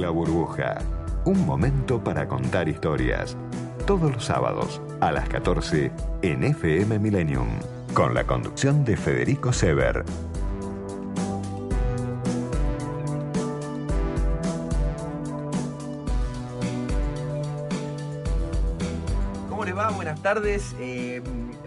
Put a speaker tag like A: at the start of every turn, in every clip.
A: La burbuja. Un momento para contar historias. Todos los sábados a las 14 en FM Millennium. Con la conducción de Federico Sever.
B: ¿Cómo les va? Buenas tardes. Eh,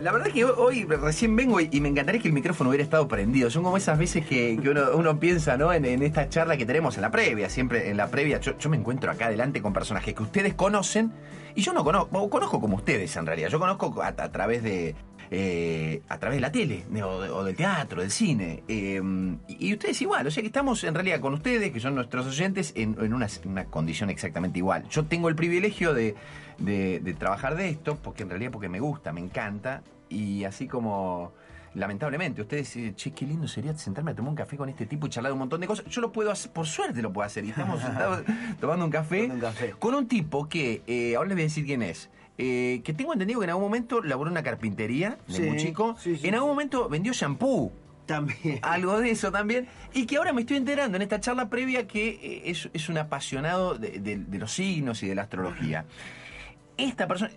B: la verdad es que hoy recién vengo y, me encantaría que el micrófono hubiera estado prendido. Son como esas veces que, uno, piensa ¿no? En, esta charla que tenemos en la previa. Siempre en la previa yo, me encuentro acá adelante con personajes que ustedes conocen y yo no conozco, o conozco como ustedes en realidad. Yo conozco a, través de, eh, a través de la tele, o, del teatro, del cine. Eh, y, ustedes igual, o sea que estamos en realidad con ustedes, que son nuestros oyentes, en, una, condición exactamente igual. Yo tengo el privilegio de, de, trabajar de esto, porque en realidad porque me gusta, me encanta, y así como... Lamentablemente, ustedes dicen, che, qué lindo sería sentarme a tomar un café con este tipo y charlar un montón de cosas. Yo lo puedo hacer, por suerte lo puedo hacer. Y estamos sentados tomando un café,
C: un café,
B: con un tipo que, eh, ahora les voy a decir quién es. Eh, que tengo entendido que en algún momento laboró en una carpintería de
C: Sí,
B: muy chico.
C: sí, sí,
B: en algún momento vendió shampoo.
C: También.
B: Algo de eso también. Y que ahora me estoy enterando en esta charla previa que eh, es, es un apasionado de, de- de los signos y de la astrología. Esta persona,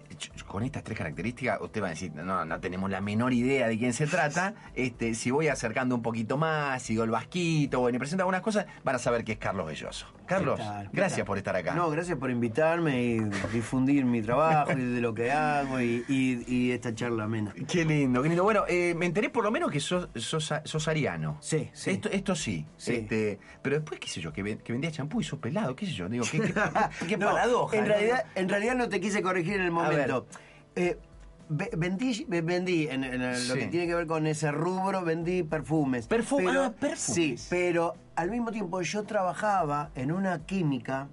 B: con estas tres características, usted va a decir, no, no tenemos la menor idea de quién se trata. Este, si voy acercando un poquito más, sigo el vasquito, bueno, y presento algunas cosas, van a saber que es Carlos Belloso. Carlos,
C: ¿Qué tal? ¿Qué
B: gracias
C: tal?
B: por estar acá.
C: No, gracias por invitarme y difundir mi trabajo y de lo que hago y, y- y esta charla amena.
B: Qué lindo, qué lindo. Bueno, eh, me enteré por lo menos que sos, sos, sos ariano.
C: Sí, sí.
B: Esto, esto sí.
C: Sí.
B: Este, pero después, qué sé yo, que, ven- que vendía champú y sos pelado, qué sé yo. Digo, qué, qué, qué
C: No,
B: paradoja.
C: En
B: ¿no?
C: realidad, en realidad no te quise corregir en el
B: A ver.
C: momento. Eh, vendí, ve- vendí en, lo que tiene que ver con ese rubro, vendí perfumes.
B: Perfu-
C: Pero-
B: ah, perfumes.
C: Sí, pero al mismo tiempo yo trabajaba en una química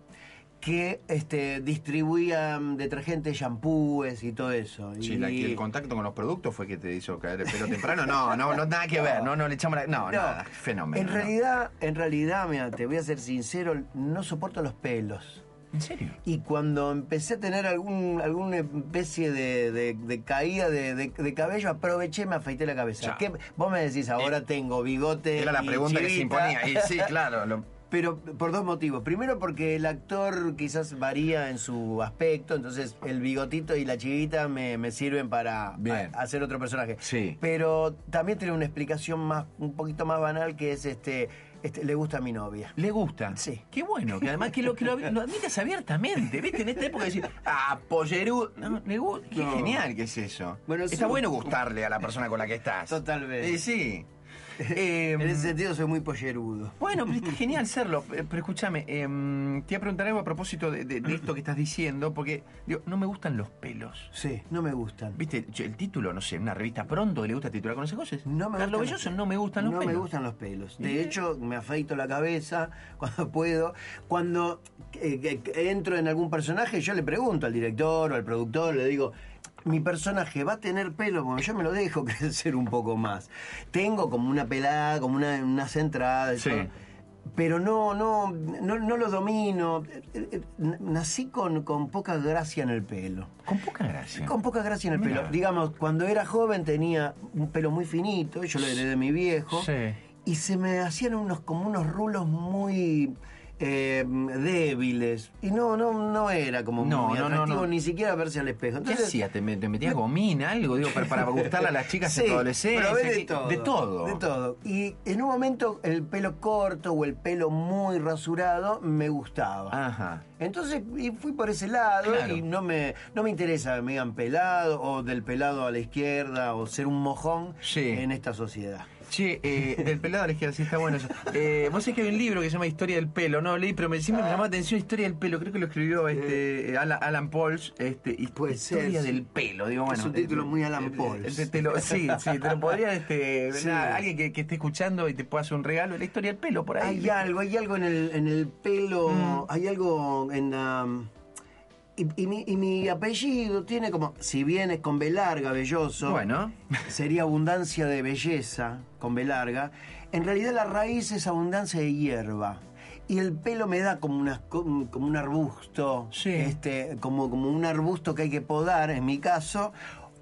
C: que este, distribuía mm, detergentes, shampoos y todo eso.
B: Sí,
C: y,
B: la- el contacto con los productos fue que te hizo caer el pelo temprano. No, no, no, nada que ver. No, no le echamos la. No,
C: No,
B: nada. Fenómeno.
C: En
B: no.
C: realidad, en realidad, mira, te voy a ser sincero, no soporto los pelos.
B: ¿En serio?
C: Y cuando empecé a tener algún, alguna especie de, de- de caída de, cabello, aproveché y me afeité la cabeza. ¿Qué- vos me decís, ahora tengo bigote.
B: Era la
C: y
B: pregunta que se imponía. Y sí, claro. lo-
C: Pero por dos motivos. Primero porque el actor quizás varía en su aspecto, entonces el bigotito y la chivita me, me sirven para
B: Bien.
C: a- hacer otro personaje.
B: Sí.
C: Pero también tiene una explicación más, un poquito más banal que es este, este le gusta a mi novia.
B: ¿Le gusta?
C: Sí.
B: Qué bueno, que además que lo, que lo, lo admitas abiertamente, ¿viste? En esta época decir, ah, pollerudo. No, le gusta. Qué
C: No.
B: genial que es eso.
C: Bueno,
B: Está
C: sí.
B: bueno gustarle a la persona con la que estás.
C: Totalmente.
B: Eh, sí. Eh,
C: En ese sentido soy muy pollerudo.
B: Bueno, pero está genial serlo. Eh, Pero escúchame, em, te iba a preguntar algo a propósito de, de- de esto que estás diciendo, porque digo, no me gustan los pelos.
C: Sí, no me gustan.
B: ¿Viste? El título, no sé, una revista pronto que le gusta titular con esas cosas.
C: No me
B: Carlos Belloso,
C: los
B: no me gustan los
C: no
B: pelos.
C: me gustan los pelos. De hecho, me afeito la cabeza cuando puedo. Cuando eh, entro en algún personaje, yo le pregunto al director o al productor, le digo, mi personaje va a tener pelo, porque yo me lo dejo crecer un poco más. Tengo como una pelada, como una, unas entradas. y
B: Sí.
C: todo, Pero no, no, no, no lo domino. Eh, eh, n- Nací con, con poca gracia en el pelo.
B: Con poca gracia.
C: Con poca gracia en el
B: Mirá.
C: pelo. Digamos, cuando era joven tenía un pelo muy finito, yo lo heredé de mi viejo,
B: Sí.
C: y se me hacían unos como unos rulos muy eh, débiles. Y no, no, no era como
B: No,
C: muy
B: no, no,
C: atractivo
B: no.
C: ni siquiera verse al espejo.
B: ¿Qué
C: Entonces,
B: hacías? ¿Te, me- te metías gomina, algo? Digo, para, para gustarle a las chicas
C: Sí, probé de
B: ¿Qué-
C: todo.
B: De todo.
C: De todo. Y en un momento el pelo corto o el pelo muy rasurado me gustaba.
B: Ajá.
C: Entonces y fui por ese lado
B: Claro.
C: y no me, no me interesa que me digan pelado o del pelado a la izquierda o ser un mojón
B: Sí.
C: en esta sociedad.
B: Che, eh, del pelado a la izquierda, sí está bueno eso. Eh, vos sabés que hay un libro que se llama Historia del pelo, no leí, pero me, siempre me llamó la atención Historia del pelo, creo que lo escribió este Alan, Alan Pauls, este, Historia
C: ser, sí.
B: del pelo, digo, bueno.
C: Es un título
B: eh,
C: muy Alan
B: eh,
C: Pauls.
B: eh, te lo- sí, sí, te lo podría, este,
C: Sí.
B: nada, alguien que, que esté escuchando y te pueda hacer un regalo la historia del pelo por ahí.
C: Hay algo, hay algo en el, en el pelo,
B: Mm.
C: hay algo en la... Y, y mi, y mi apellido tiene como, si bien es con B larga, belloso,
B: Bueno.
C: sería abundancia de belleza, con B larga, en realidad la raíz es abundancia de hierba. Y el pelo me da como, unas co- como un arbusto,
B: Sí.
C: este, como, como un arbusto que hay que podar, en mi caso,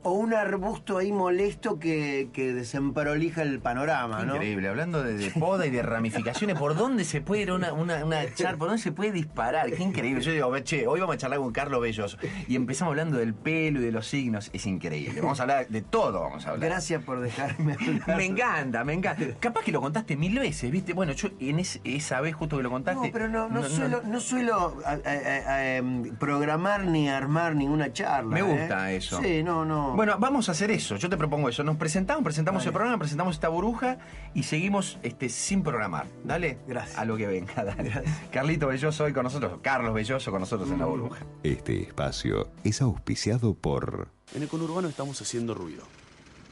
C: o un arbusto ahí molesto que, que desemprolija el panorama, ¿no?
B: Increíble, hablando de, de poda y de ramificaciones, ¿por dónde se puede ir una, una, una char- ¿Por dónde se puede disparar? Qué increíble. Yo digo, che, hoy vamos a charlar con Carlos Belloso. Y empezamos hablando del pelo y de los signos. Es increíble. Vamos a hablar de todo, vamos a hablar.
C: Gracias por dejarme hablar.
B: Me encanta, me encanta. Capaz que lo contaste mil veces, ¿viste? Bueno, yo en es- esa vez justo que lo contaste.
C: No, pero no, no, suelo, no suelo a- a- a- a, em, programar ni armar ninguna charla.
B: Me
C: ¿eh?
B: gusta eso.
C: Sí, no, no.
B: Bueno, vamos a hacer eso. Yo te propongo eso. Nos presentamos, presentamos
C: Dale.
B: el programa, presentamos esta burbuja y seguimos este, sin programar. Dale.
C: Gracias.
B: A lo que venga, dale. Carlito Belloso hoy con nosotros. Carlos Belloso con nosotros
C: Mm.
B: en la burbuja.
A: Este espacio es auspiciado por
D: En el conurbano estamos haciendo ruido.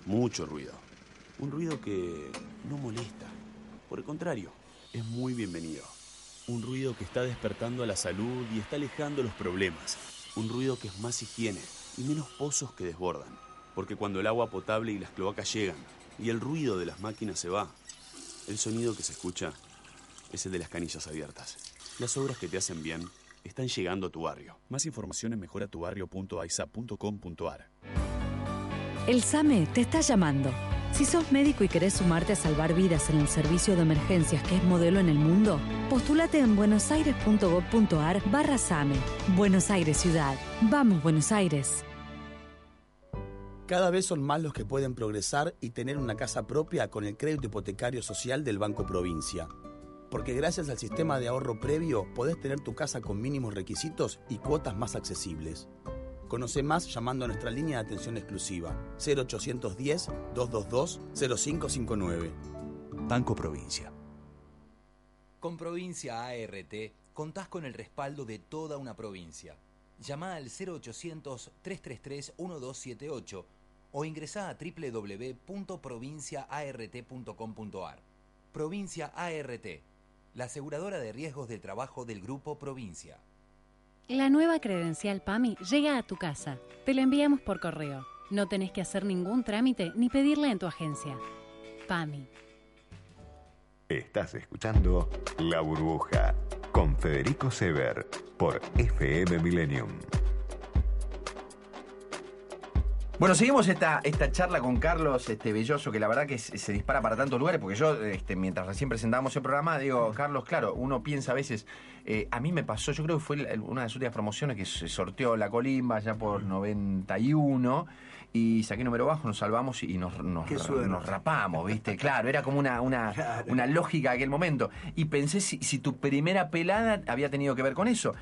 D: Mucho ruido. Un ruido que no molesta. Por el contrario, es muy bienvenido. Un ruido que está despertando a la salud y está alejando los problemas. Un ruido que es más higiene y menos pozos que desbordan. Porque cuando el agua potable y las cloacas llegan y el ruido de las máquinas se va, el sonido que se escucha es el de las canillas abiertas. Las obras que te hacen bien están llegando a tu barrio. Más información en mejoratubarrio.aisa.com.ar.
E: El SAME te está llamando. Si sos médico y querés sumarte a salvar vidas en el servicio de emergencias que es modelo en el mundo, postulate en buenosaires.gov.ar barra SAME. Buenos Aires Ciudad. Vamos, Buenos Aires.
F: Cada vez son más los que pueden progresar y tener una casa propia con el crédito hipotecario social del Banco Provincia. Porque gracias al sistema de ahorro previo podés tener tu casa con mínimos requisitos y cuotas más accesibles. Conoce más llamando a nuestra línea de atención exclusiva 0810-222-0559.
G: Banco Provincia. Con Provincia ART contás con el respaldo de toda una provincia. Llama al 0800-333-1278 o ingresá a www.provinciaart.com.ar. Provincia ART, la aseguradora de riesgos del trabajo del Grupo Provincia.
H: La nueva credencial PAMI llega a tu casa. Te la enviamos por correo. No tenés que hacer ningún trámite ni pedirla en tu agencia. PAMI.
A: Estás escuchando La Burbuja con Federico Sever por FM Millennium.
B: Bueno, seguimos esta, esta charla con Carlos este, Belloso, que la verdad que se, se dispara para tantos lugares, porque yo, este, mientras recién presentábamos el programa, digo, Carlos, claro, uno piensa a veces, eh, a mí me pasó, yo creo que fue una de las últimas promociones que se sorteó la colimba ya por 91, y saqué número bajo, nos salvamos y nos, nos, rapamos, ¿viste? Claro, era como una, una, una lógica aquel momento. Y pensé si, si tu primera pelada había tenido que ver con eso.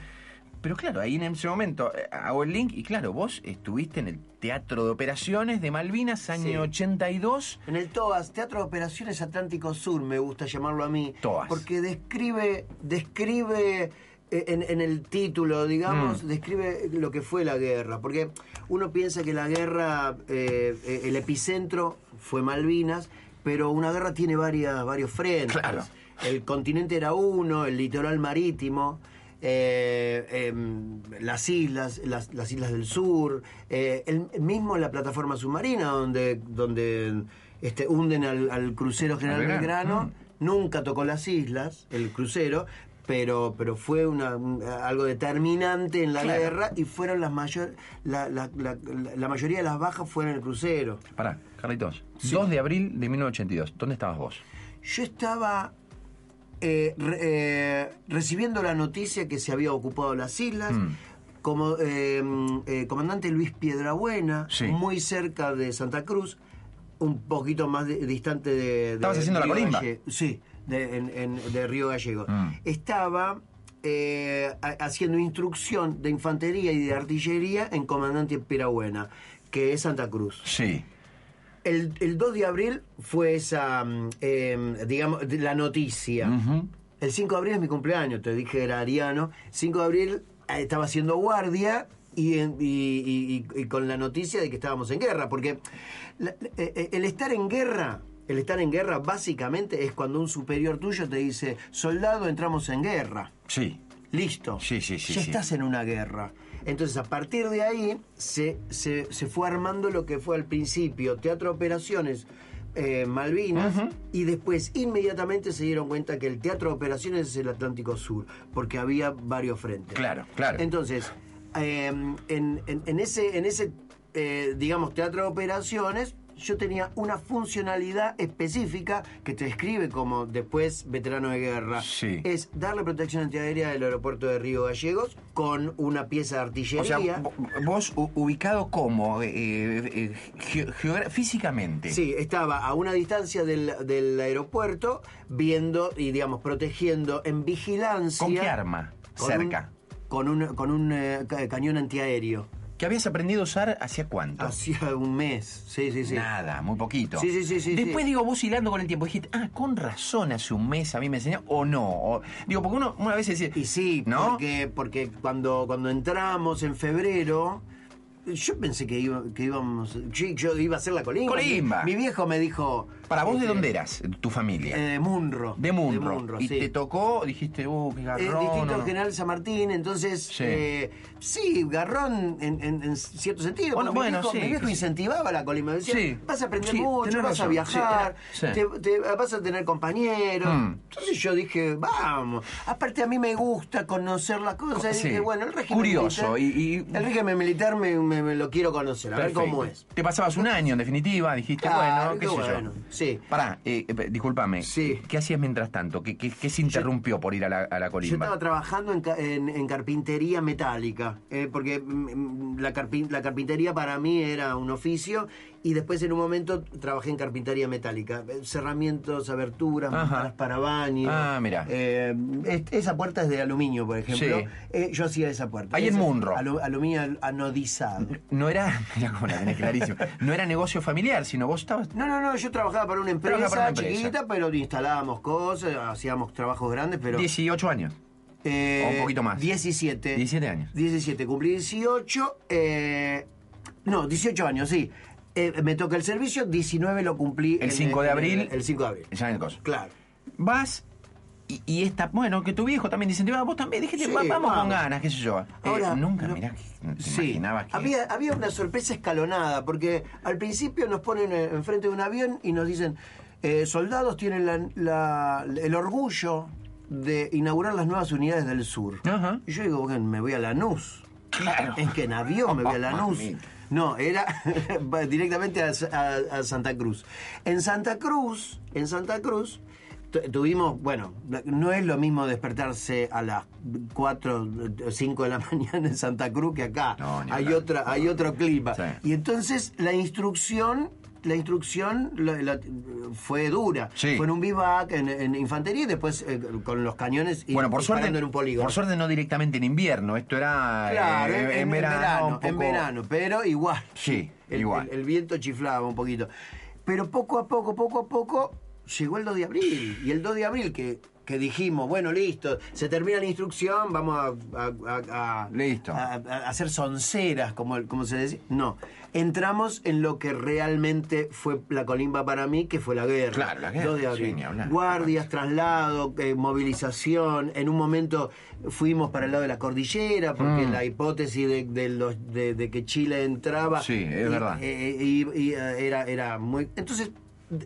B: Pero claro, ahí en ese momento eh, hago el link y claro, vos estuviste en el Teatro de Operaciones de Malvinas, año
C: Sí.
B: 82.
C: En el TOAS, Teatro de Operaciones Atlántico Sur, me gusta llamarlo a mí.
B: TOAS.
C: Porque describe, describe eh, en, en el título, digamos,
B: Mm.
C: describe lo que fue la guerra. Porque uno piensa que la guerra, eh, eh, el epicentro fue Malvinas, pero una guerra tiene varias, varios frentes.
B: Claro.
C: El continente era uno, el litoral marítimo. Eh, em, las islas, las, las islas del sur, eh, el, mismo la plataforma submarina donde, donde este, hunden al, al crucero General
B: Belgrano. Mm.
C: nunca tocó las islas, el crucero, pero, pero fue una, un- algo determinante en la
B: Claro.
C: guerra y fueron las mayor, la, la- la- mayoría de las bajas fueron en el crucero.
B: Pará, Carlitos. 2 de abril de 1982. ¿Dónde estabas vos?
C: Yo estaba eh, re- eh, recibiendo la noticia que se había ocupado las islas.
B: Mm.
C: Como eh, eh, comandante Luis Piedrabuena,
B: Sí.
C: muy cerca de Santa Cruz, un poquito más de- distante de, de
B: ¿Estabas haciendo la
C: Río
B: colimba?
C: Galle- Sí, de, en- en- de Río Gallego.
B: Mm.
C: Estaba eh, ha- haciendo instrucción de infantería y de artillería en comandante Piedrabuena, que es Santa Cruz.
B: Sí.
C: El, el 2 de abril fue esa, mm, eh, digamos, la noticia. El 5 de abril es mi cumpleaños, te dije era ariano. 5 de abril eh, estaba haciendo guardia y, en- y- y- con la noticia de que estábamos en guerra, porque la- eh, eh, el estar en guerra, el estar en guerra básicamente es cuando un superior tuyo te dice, soldado, entramos en guerra.
B: Sí.
C: Listo.
B: Sí, sí, sí,
C: Ya
B: sí.
C: estás en una guerra. Entonces, a partir de ahí, se, se, se fue armando lo que fue al principio Teatro Operaciones eh, Malvinas y después inmediatamente se dieron cuenta que el Teatro Operaciones es el Atlántico Sur, porque había varios frentes.
B: Claro, claro.
C: Entonces, eh, en, en- en ese, en ese eh, digamos, Teatro de Operaciones, yo tenía una funcionalidad específica que te describe como después veterano de guerra.
B: Sí.
C: Es darle protección antiaérea del aeropuerto de Río Gallegos con una pieza de
B: O
C: artillería.
B: sea, vo- vos ubicado como eh, eh, geogra- físicamente.
C: Sí, estaba a una distancia del, del aeropuerto, viendo y, digamos, protegiendo en vigilancia.
B: ¿Con qué arma?
C: con
B: Cerca.
C: un- con un, con un eh, ca- cañón antiaéreo.
B: ¿Que habías aprendido a usar hacía cuánto?
C: Hacía un mes. Sí, sí, sí.
B: Nada, muy poquito.
C: Sí, sí, sí, sí,
B: Después
C: sí.
B: digo, vos hilando con el tiempo, dijiste, ah, con razón hace un mes a mí me enseñó, o no. O- digo, porque uno una vez decía,
C: Y sí,
B: ¿No?
C: porque, porque cuando, cuando entramos en febrero, yo pensé que, iba, que íbamos. Yo, yo iba a hacer la colimba.
B: Colimba.
C: Mi, mi viejo me dijo.
B: ¿Para vos de
C: este,
B: dónde eras? Tu familia.
C: eh, de Munro.
B: de Munro. y
C: sí.
B: te tocó, dijiste, uh, qué
C: Eh,
B: garrón.
C: distinto
B: o no.
C: General San Martín, entonces,
B: Sí.
C: eh, sí, garrón en, en- en cierto sentido.
B: Bueno,
C: porque mi
B: bueno,
C: viejo,
B: sí,
C: mi viejo incentivaba la colimba. Decía, vas a aprender mucho, vas a viajar, te- te- vas a tener compañeros.
B: Mm.
C: Entonces yo dije, vamos. Aparte a mí me gusta conocer las cosas. Y dije, bueno, el régimen
B: Curioso,
C: militar,
B: y- y-
C: el régimen militar me, me- me lo quiero conocer, a ver cómo es.
B: Te pasabas un año, en definitiva, dijiste,
C: Claro,
B: bueno, qué
C: qué
B: sé
C: bueno,
B: yo.
C: Sí.
B: Pará, eh, eh, discúlpame.
C: Sí.
B: ¿Qué hacías mientras tanto? ¿Qué, qué- qué se interrumpió por ir a la, a la
C: Yo
B: colimba?
C: estaba trabajando en, en- en carpintería metálica, eh, porque mm, la, carpin- la carpintería para mí era un oficio y después en un momento trabajé en carpintería metálica, cerramientos, aberturas, mamparas para baño.
B: Ah, mira.
C: Eh, es- esa puerta es de aluminio, por ejemplo.
B: Sí.
C: Eh, yo hacía esa puerta.
B: Ahí en Munro.
C: alu- aluminio al- anodizado.
B: No era, mira cómo la tenés clarísimo, no era negocio familiar, sino vos estabas...
C: No, no, no, yo trabajaba para una empresa,
B: para una empresa.
C: chiquita, pero instalábamos cosas, hacíamos trabajos grandes, pero...
B: 18 años,
C: Eh,
B: O un poquito más.
C: 17.
B: 17 años.
C: 17, cumplí 18. eh, no, 18 años, sí. Eh, me toca el servicio, 19 lo cumplí.
B: El
C: en-
B: 5 de
C: en-
B: abril.
C: El 5 de abril.
B: Ya en el coso.
C: Claro.
B: Vas y, y esta, bueno, que tu viejo también incentivaba, vos también dijiste,
C: Sí,
B: "Va- vamos, con ganas, qué sé yo. Eh,
C: Ahora,
B: nunca,
C: no-
B: mirá, te
C: Sí,
B: imaginabas que...
C: había, había una sorpresa escalonada, porque al principio nos ponen eh, enfrente de un avión y nos dicen, eh, soldados tienen la- la- el orgullo de inaugurar las nuevas unidades del sur.
B: Ajá.
C: Y yo digo, me voy a Lanús.
B: Claro.
C: Es que en avión me voy a Lanús. No, era directamente a, a- a Santa Cruz. En Santa Cruz, en Santa Cruz, tu- tuvimos, bueno, no es lo mismo despertarse a las 4, 5 de la mañana en Santa Cruz que acá.
B: No,
C: hay otra, hay otro clima.
B: Sí.
C: Y entonces la instrucción, la instrucción la- la- fue dura.
B: Sí.
C: Fue en un vivac, en, en infantería y después eh, con los cañones y
B: Bueno, por suerte,
C: en un polígono.
B: por suerte no directamente en invierno, esto era eh,
C: Claro,
B: en,
C: en, en
B: verano,
C: verano,
B: un
C: en verano, pero igual.
B: Sí,
C: El,
B: igual.
C: el- el viento chiflaba un poquito. Pero poco a poco, poco a poco, llegó el 2 de abril. Y el 2 de abril que, que dijimos, bueno, listo, se termina la instrucción, vamos a, a- a- a-
B: Listo.
C: a- a hacer sonceras, como, como se decía. No, entramos en lo que realmente fue la colimba para mí, que fue la guerra.
B: Claro, la guerra,
C: 2 de
B: sí,
C: abril.
B: ni hablar.
C: Guardias, traslado, eh, movilización. En un momento fuimos para el lado de la cordillera, porque
B: Mm.
C: la hipótesis de, de los, de, de que Chile entraba.
B: Sí, es
C: y-
B: verdad.
C: eh, y, y, eh, era, era muy. Entonces,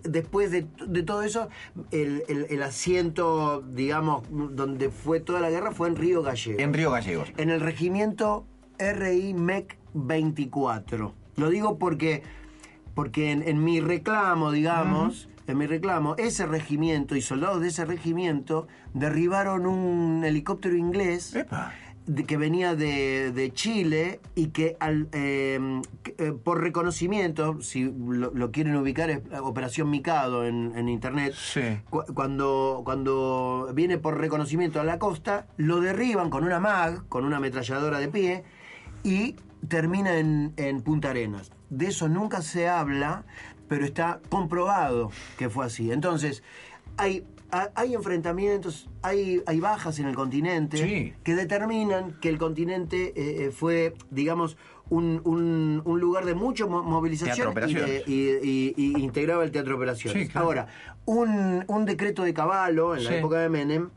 C: después de, de todo eso, el, el- el asiento, digamos, donde fue toda la guerra fue en Río Gallegos.
B: En Río Gallegos.
C: En el regimiento RI MEC 24. Lo digo porque, porque en, en mi reclamo, digamos, en mi reclamo, ese regimiento y soldados de ese regimiento derribaron un helicóptero inglés
B: Epa.
C: De- que venía de, de Chile y que al, eh, que, eh, por reconocimiento, si lo, lo quieren ubicar, es Operación Mikado en, en internet,
B: Sí.
C: cu- cuando, cuando viene por reconocimiento a la costa, lo derriban con una MAG, con una ametralladora de pie, y termina en, en Punta Arenas. De eso nunca se habla, pero está comprobado que fue así. Entonces, hay, ha- hay enfrentamientos, hay, hay bajas en el continente
B: Sí.
C: que determinan que el continente eh, eh, fue, digamos, un, un- un lugar de mucha mo- movilización y, de- y- y- y integraba el teatro de operaciones.
B: Sí, claro.
C: Ahora, un, un decreto de Caballo en la época de Menem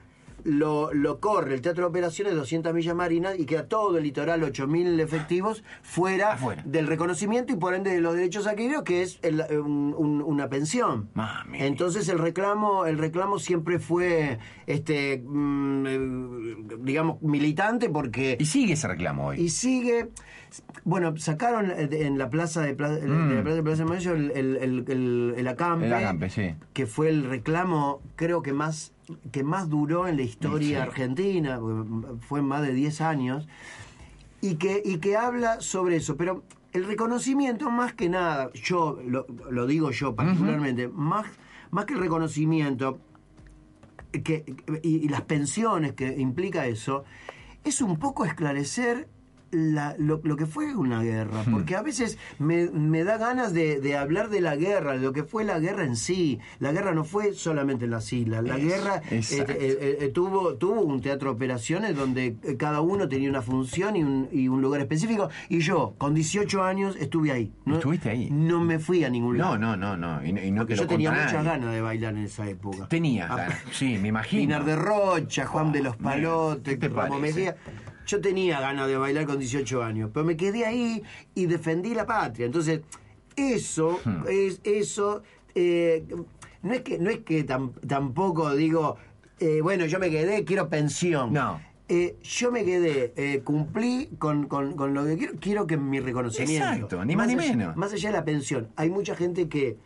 C: lo, lo corre el teatro de operaciones 200 millas marinas y queda todo el litoral 8000 efectivos fuera,
B: Afuera.
C: del reconocimiento y por ende de los derechos adquiridos que es el- un- un- una pensión
B: Mami.
C: entonces el reclamo el reclamo siempre fue este mm, eh, digamos militante porque
B: Y sigue ese reclamo hoy.
C: y sigue. Bueno, sacaron eh, de- en la plaza de, Pla- de
B: Mm.
C: la plaza de Plaza de Mayo el, el, el, el- acampe,
B: El acampe, sí.
C: que fue el reclamo, creo que más que más duró en la historia
B: Sí.
C: argentina, fue más de 10 años, y que, y que habla sobre eso. Pero el reconocimiento, más que nada, yo lo, lo digo yo particularmente, más, más que el reconocimiento, que, y, y las pensiones que implica eso, es un poco esclarecer la- lo, lo que fue una guerra, porque a veces me, me da ganas de, de hablar de la guerra, de lo que fue la guerra en sí. La guerra no fue solamente en las islas, la
B: Es-
C: guerra eh, eh, eh, tuvo, tuvo un teatro de operaciones donde cada uno tenía una función y un, y un lugar específico, y yo, con 18 años, estuve ahí. No,
B: ¿Estuviste ahí?
C: No me fui a ningún
B: No,
C: lado.
B: no, no, no. Y, no- y no te
C: Yo
B: lo
C: tenía muchas ganas de bailar en esa época.
B: Tenía
C: Ah,
B: ganas. Sí, me imagino.
C: Pinar de Rocha, Juan de los
B: mira,
C: Palotes,
B: ¿qué te
C: Ramo
B: parece?
C: Mejía. Yo tenía ganas de bailar con 18 años, pero me quedé ahí y defendí la patria. Entonces, eso,
B: Hmm.
C: es, eso, eh, no es que, no es que tam- tampoco digo, eh, bueno, yo me quedé, quiero pensión.
B: No.
C: Eh, yo me quedé, eh, cumplí con, con- con lo que quiero, quiero que mi reconocimiento.
B: Exacto, ni más ni
C: allá-
B: menos.
C: Más allá de la pensión, hay mucha gente que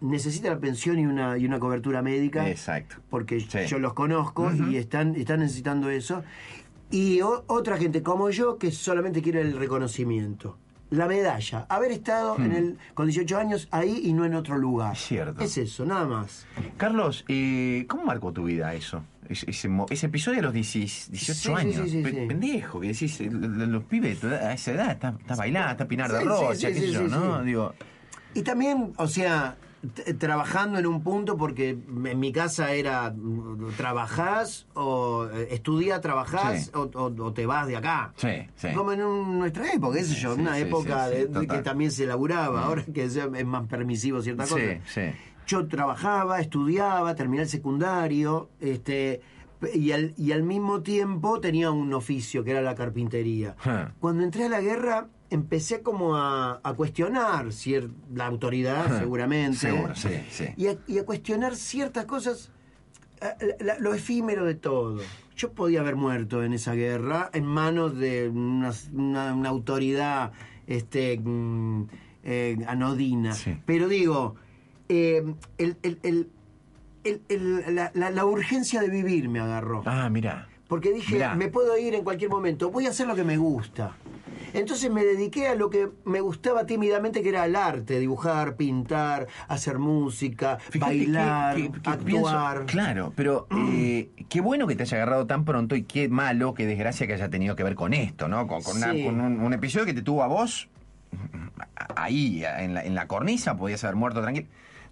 C: necesita la pensión y una, y una cobertura médica
B: Exacto.
C: porque
B: Sí.
C: yo los conozco y están, están necesitando eso. Y o- otra gente como yo que solamente quiere el reconocimiento. La medalla, haber estado en el, con 18 años ahí y no en otro lugar.
B: Hmm. Es cierto.
C: Es eso, nada más.
B: Carlos, eh, ¿cómo marcó tu vida eso? Ese, ese mo- ese episodio a los 10 18
C: Sí, sí,
B: años.
C: sí, sí,
B: Pe-
C: sí.
B: Pendejo, que decís, eh, los pibes de a esa edad está, está bailando, está Pinar de Rocha, qué sé yo, ¿no? Digo,
C: Y también, o sea, trabajando en un punto, porque en mi casa era mm, trabajás o eh, estudia, trabajás
B: Sí.
C: o, o- o te vas de acá.
B: sí, sí.
C: Como en un- nuestra época, qué sé yo, una época de- que también se laburaba, ahora que es más permisivo cierta cosa.
B: sí.
C: Yo trabajaba, estudiaba, terminé el secundario, este y al, y al mismo tiempo tenía un oficio que era la carpintería. Cuando entré a la guerra empecé como a, a cuestionar la autoridad, seguramente.
B: Seguro, sí, sí.
C: Y a, y a cuestionar ciertas cosas, eh, la- lo efímero de todo. Yo podía haber muerto en esa guerra en manos de una, una- una autoridad este, mm, eh, anodina.
B: Sí.
C: Pero digo, eh, el- el- el- la, la- la urgencia de vivir me agarró.
B: Ah, mira.
C: Porque dije,
B: Mirá.
C: me puedo ir en cualquier momento, voy a hacer lo que me gusta. Entonces me dediqué a lo que me gustaba tímidamente, que era el arte, dibujar, pintar, hacer música,
B: Fíjate
C: bailar,
B: que- que- que pienso-
C: actuar.
B: claro, pero eh, qué bueno que te haya agarrado tan pronto y qué malo, qué desgracia que haya tenido que ver con esto, ¿no? Con, con una-
C: Sí.
B: con un, un episodio que te tuvo a vos ahí, en la, en la cornisa, podías haber muerto tranquilo.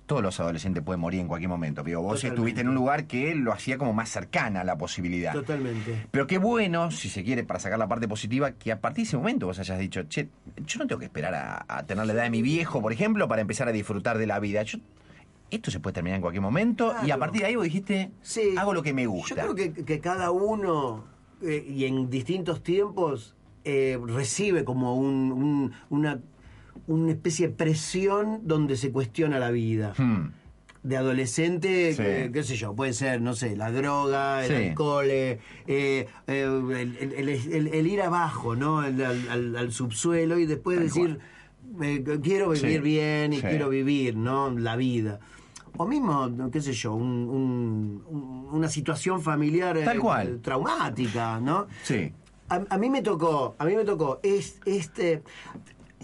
B: Todos los adolescentes pueden morir en cualquier momento, pero vos
C: Totalmente.
B: estuviste en un lugar que lo hacía como más cercana a la posibilidad.
C: Totalmente.
B: Pero qué bueno, si se quiere, para sacar la parte positiva, que a partir de ese momento vos hayas dicho, che, yo no tengo que esperar a, a tener la edad de mi viejo, por ejemplo, para empezar a disfrutar de la vida. Yo- esto se puede terminar en cualquier momento y a partir de ahí vos dijiste,
C: Sí.
B: hago lo que me
C: Yo
B: gusta.
C: creo que, que cada uno, eh, y en distintos tiempos, eh, recibe como un- un- una, una especie de presión donde se cuestiona la vida.
B: Hmm.
C: de adolescente,
B: Sí.
C: que- qué sé yo, puede ser, no sé, la droga, el
B: Sí.
C: alcohol, eh, eh, eh, el, el- el- el- el ir abajo, ¿no? Al, al- al subsuelo y después
B: Tal
C: decir, eh, quiero vivir
B: Sí.
C: bien y quiero vivir, ¿no? La vida. O mismo, qué sé yo, un- un- un- una situación familiar eh,
B: Tal cual.
C: traumática, ¿no?
B: Sí.
C: A, a mí me tocó, a mí me tocó es, este.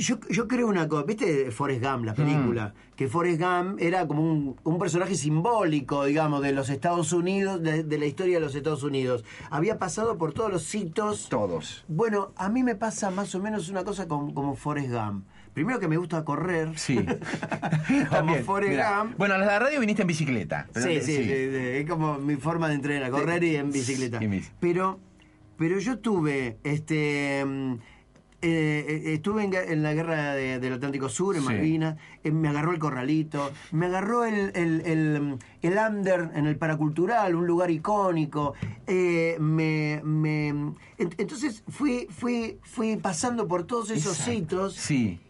C: Yo, yo creo una cosa, ¿viste Forrest Gump, la película? Que Forrest Gump era como un, un personaje simbólico, digamos, de los Estados Unidos, de, de la historia de los Estados Unidos. Había pasado por todos los hitos.
B: Todos.
C: Bueno, a mí me pasa más o menos una cosa con, como Forrest Gump. primero que me gusta correr.
B: Sí.
C: como Forrest. Gump.
B: Bueno, a la radio viniste en bicicleta.
C: Sí, sí, es como mi forma de entrenar, correr y en bicicleta. Pero, pero yo tuve, este, mm, eh, eh, estuve en, en la guerra de- del Atlántico Sur, en
B: Sí.
C: Malvinas, eh, me agarró el corralito, me agarró el, el, el, el Ander en el Paracultural, un lugar icónico. eh, me, me, ent- entonces fui, fui, fui pasando por todos esos
B: Exacto.
C: hitos
B: Sí.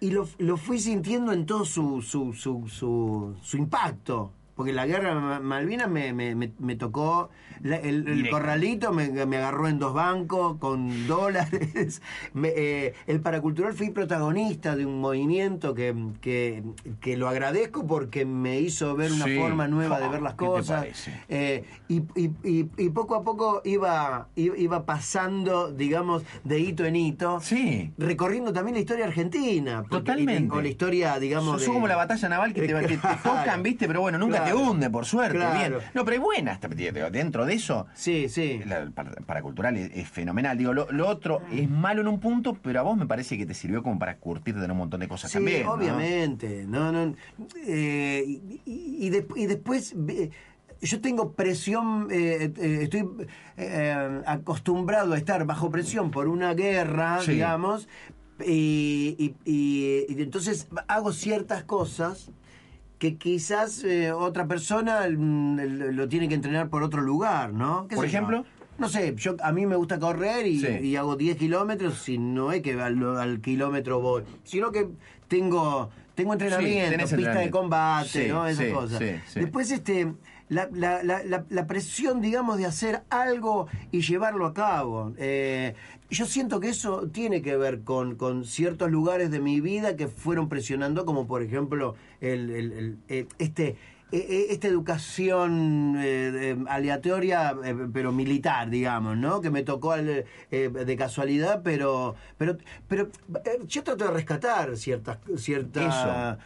C: y lo, lo fui sintiendo en todo su, su, su, su, su impacto. Porque la guerra de Ma- Malvinas me, me, me, me tocó, la- el, el corralito me, me agarró en dos bancos con dólares. Eh, el paracultural fui protagonista de un movimiento que, que, que lo agradezco porque me hizo ver una
B: Sí.
C: forma nueva de
B: Oh,
C: ver las
B: ¿qué te
C: cosas. Eh, y, y, y, y poco a poco iba, iba pasando, digamos, de hito en hito
B: Sí.
C: recorriendo también la historia argentina. porque-
B: Totalmente.
C: O la historia, digamos.
B: Sos
C: de-
B: como la batalla naval que te, que te
C: Claro.
B: tocan, ¿viste? Pero bueno, nunca
C: Claro.
B: te hunde, por suerte.
C: Claro.
B: Bien. No, pero es buena esta digo, Dentro de eso,
C: Sí, sí.
B: la para- paracultural es, es fenomenal. Digo, lo, lo otro es malo en un punto, pero a vos me parece que te sirvió como para curtirte en un montón de cosas
C: Sí,
B: también.
C: obviamente. No, no. eh, y, y- y de- y después. eh, yo tengo presión, eh, eh, estoy eh, acostumbrado a estar bajo presión por una guerra,
B: Sí.
C: digamos, y, y- y- y entonces hago ciertas cosas que quizás eh, otra persona mm, lo tiene que entrenar por otro lugar, ¿no? ¿Qué
B: ¿Por
C: sé yo?
B: ejemplo?
C: No sé, yo a mí me gusta correr y,
B: Sí.
C: y hago 10 kilómetros y no es que al, al kilómetro voy, sino que tengo tengo entrenamiento,
B: tenés
C: pista de combate,
B: Sí,
C: ¿no? Esas
B: sí,
C: cosas.
B: sí, sí.
C: Después, este, la, la- la- la- presión, digamos, de hacer algo y llevarlo a cabo. Eh, yo siento que eso tiene que ver con, con ciertos lugares de mi vida que fueron presionando, como por ejemplo el, el- eh, este eh, eh, esta educación eh, aleatoria, eh, pero militar, digamos, ¿no? Que me tocó al- eh, de casualidad, pero pero pero yo trato de rescatar ciertas ciertas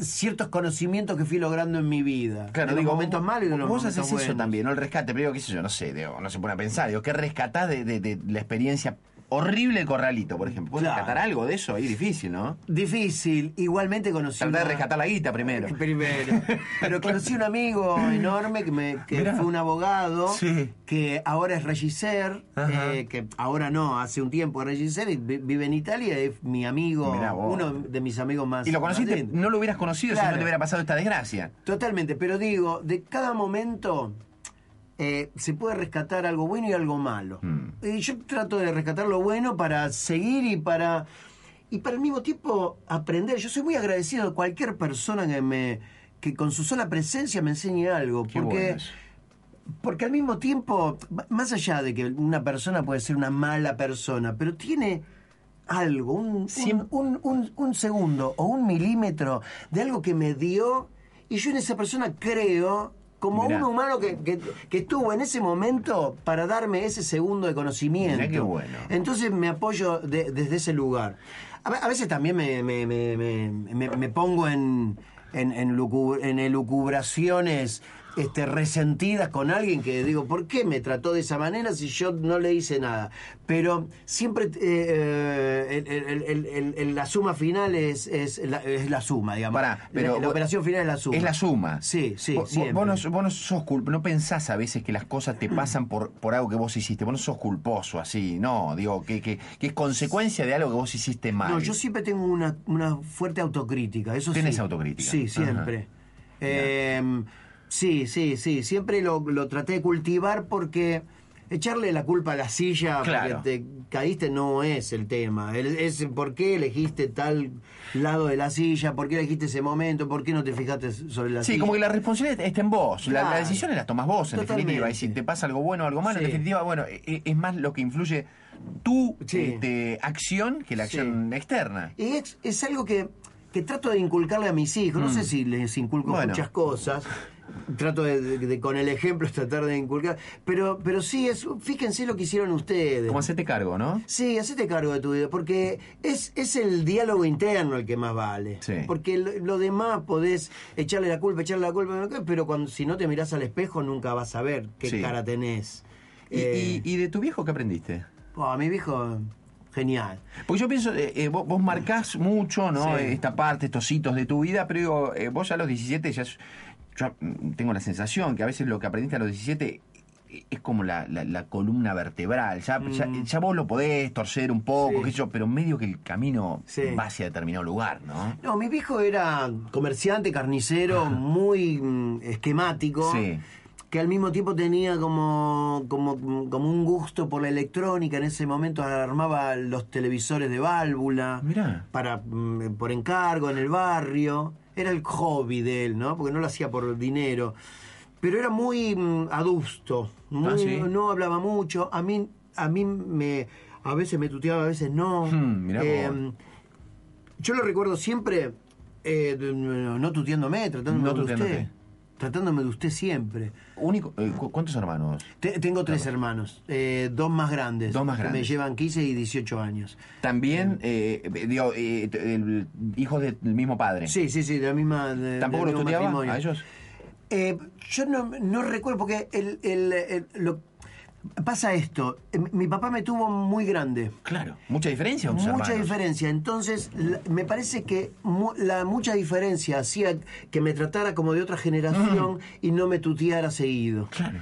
C: ciertos conocimientos que fui logrando en mi vida.
B: Claro,
C: de los momentos malos y de los
B: Vos
C: momentos
B: haces eso
C: buenos.
B: también, ¿no? El rescate, pero digo, qué sé yo, no sé, digo, no se pone a pensar, digo, ¿qué rescatás de, de- de la experiencia horrible corralito, por ejemplo? ¿Puedes
C: Claro.
B: rescatar algo de eso? Ahí difícil, ¿no?
C: Difícil, igualmente conocí.
B: Tratar de rescatar la guita primero.
C: Primero. Pero conocí un amigo enorme que, me, que fue un abogado,
B: Sí.
C: que ahora es regisser, eh, que ahora no, hace un tiempo es regisser, y vi- vive en Italia, es mi amigo, uno de mis amigos más.
B: Y lo conociste, no lo hubieras conocido si no te hubiera pasado esta desgracia.
C: Totalmente, pero digo, de cada momento eh, se puede rescatar algo bueno y algo malo.
B: Mm.
C: Y yo trato de rescatar lo bueno para seguir y para y para al mismo tiempo aprender. Yo soy muy agradecido de cualquier persona que me que con su sola presencia me enseñe algo,
B: Qué
C: porque porque al mismo tiempo, más allá de que una persona puede ser una mala persona, pero tiene algo, un, un- un- un segundo o un milímetro de algo que me dio, y yo en esa persona creo como
B: Mirá.
C: un humano que, que- que estuvo en ese momento para darme ese segundo de conocimiento.
B: Qué bueno.
C: Entonces me apoyo de- desde ese lugar. A, ve- a veces también me, me- me- me- me- me pongo en, en, en, en elucubraciones este, resentidas con alguien que digo, ¿por qué me trató de esa manera si yo no le hice nada? Pero siempre eh, eh, el- el- el- el- el- la suma final es, es, la, es la suma, digamos.
B: Pará, pero
C: la, la
B: vos-
C: operación final es la suma.
B: Es la suma.
C: Sí, sí,
B: Vos,
C: siempre.
B: vos no, vos no sos culp- no pensás a veces que las cosas te pasan por, por algo que vos hiciste. Vos no sos culposo así, no. Digo, que, que, que es consecuencia de algo que vos hiciste mal.
C: No, yo siempre tengo una, una fuerte autocrítica, eso
B: ¿Tenés
C: sí.
B: autocrítica?
C: Sí, siempre. Eh, sí, sí, sí, siempre lo, lo traté de cultivar porque echarle la culpa a la silla
B: Claro.
C: porque te caíste no es el tema. El- es por qué elegiste tal lado de la silla, por qué elegiste ese momento, por qué no te fijaste sobre la
B: Sí,
C: silla.
B: como que la responsabilidad está en vos. La- La,
C: Claro.
B: decisión la tomas vos, en
C: Totalmente.
B: definitiva. Y si te pasa algo bueno o algo malo,
C: Sí.
B: en definitiva, bueno, e- es, más lo que influye tu
C: Sí.
B: este, acción que la
C: Sí.
B: acción externa.
C: Y es, es algo que, que trato de inculcarle a mis hijos. No
B: Mm.
C: sé si les inculco
B: Bueno.
C: muchas cosas. Trato de, de- de- con el ejemplo tratar de inculcar. Pero, pero sí, es, fíjense lo que hicieron ustedes.
B: Como hacerte cargo, ¿no?
C: Sí, hacete cargo de tu vida, porque es, es el diálogo interno el que más vale.
B: Sí.
C: Porque lo, lo demás podés echarle la culpa, echarle la culpa, pero cuando si no te mirás al espejo nunca vas a ver qué
B: Sí.
C: cara tenés.
B: Y,
C: Eh,
B: y- y de tu viejo qué aprendiste?
C: oh, mi viejo, genial.
B: Porque yo pienso, eh, eh, vos, vos marcás mucho, ¿no?
C: Sí.
B: Esta parte, estos hitos de tu vida, pero digo, eh, vos a los 17 ya... Yo tengo la sensación que a veces lo que aprendiste a los 17 es como la, la- la columna vertebral. Ya, ya,
C: Mm.
B: ya vos lo podés torcer un poco,
C: Sí.
B: qué sé yo, pero medio que el camino
C: Sí.
B: va hacia determinado lugar, ¿no?
C: No, mi viejo era comerciante, carnicero, muy mm, esquemático.
B: Sí.
C: Que al mismo tiempo tenía como, como, como un gusto por la electrónica. En ese momento armaba los televisores de válvula.
B: Mirá.
C: Para, mm, por encargo en el barrio. Era el hobby de él, ¿no? Porque no lo hacía por dinero. Pero era muy mm, adusto. muy-
B: Ah, ¿sí?
C: No hablaba mucho. A mí, a mí me. A veces me tuteaba, a veces no.
B: Hmm.
C: Eh, yo lo recuerdo siempre eh, no tuteándome, tratándome
B: No
C: de usted. Tratándome de usted siempre.
B: Único, eh, ¿cu- ¿Cuántos hermanos?
C: Te- tengo tres hermanos, eh, dos más grandes.
B: Dos más
C: que
B: grandes.
C: Me llevan 15 y 18 años.
B: También, eh, digo, eh, t- el- hijos del mismo padre.
C: Sí, sí, sí, de la misma. de-
B: ¿Tampoco los
C: matrimonio.
B: a ellos?
C: Eh, yo no, no recuerdo porque el, el- el- lo- pasa esto. eh, Mi papá me tuvo muy grande.
B: Claro. ¿Mucha diferencia?
C: Mucha
B: hermanos?
C: diferencia. Entonces, la- me parece que mu- la mucha diferencia hacía que me tratara como de otra generación y no me tuteara seguido.
B: Mm. Claro.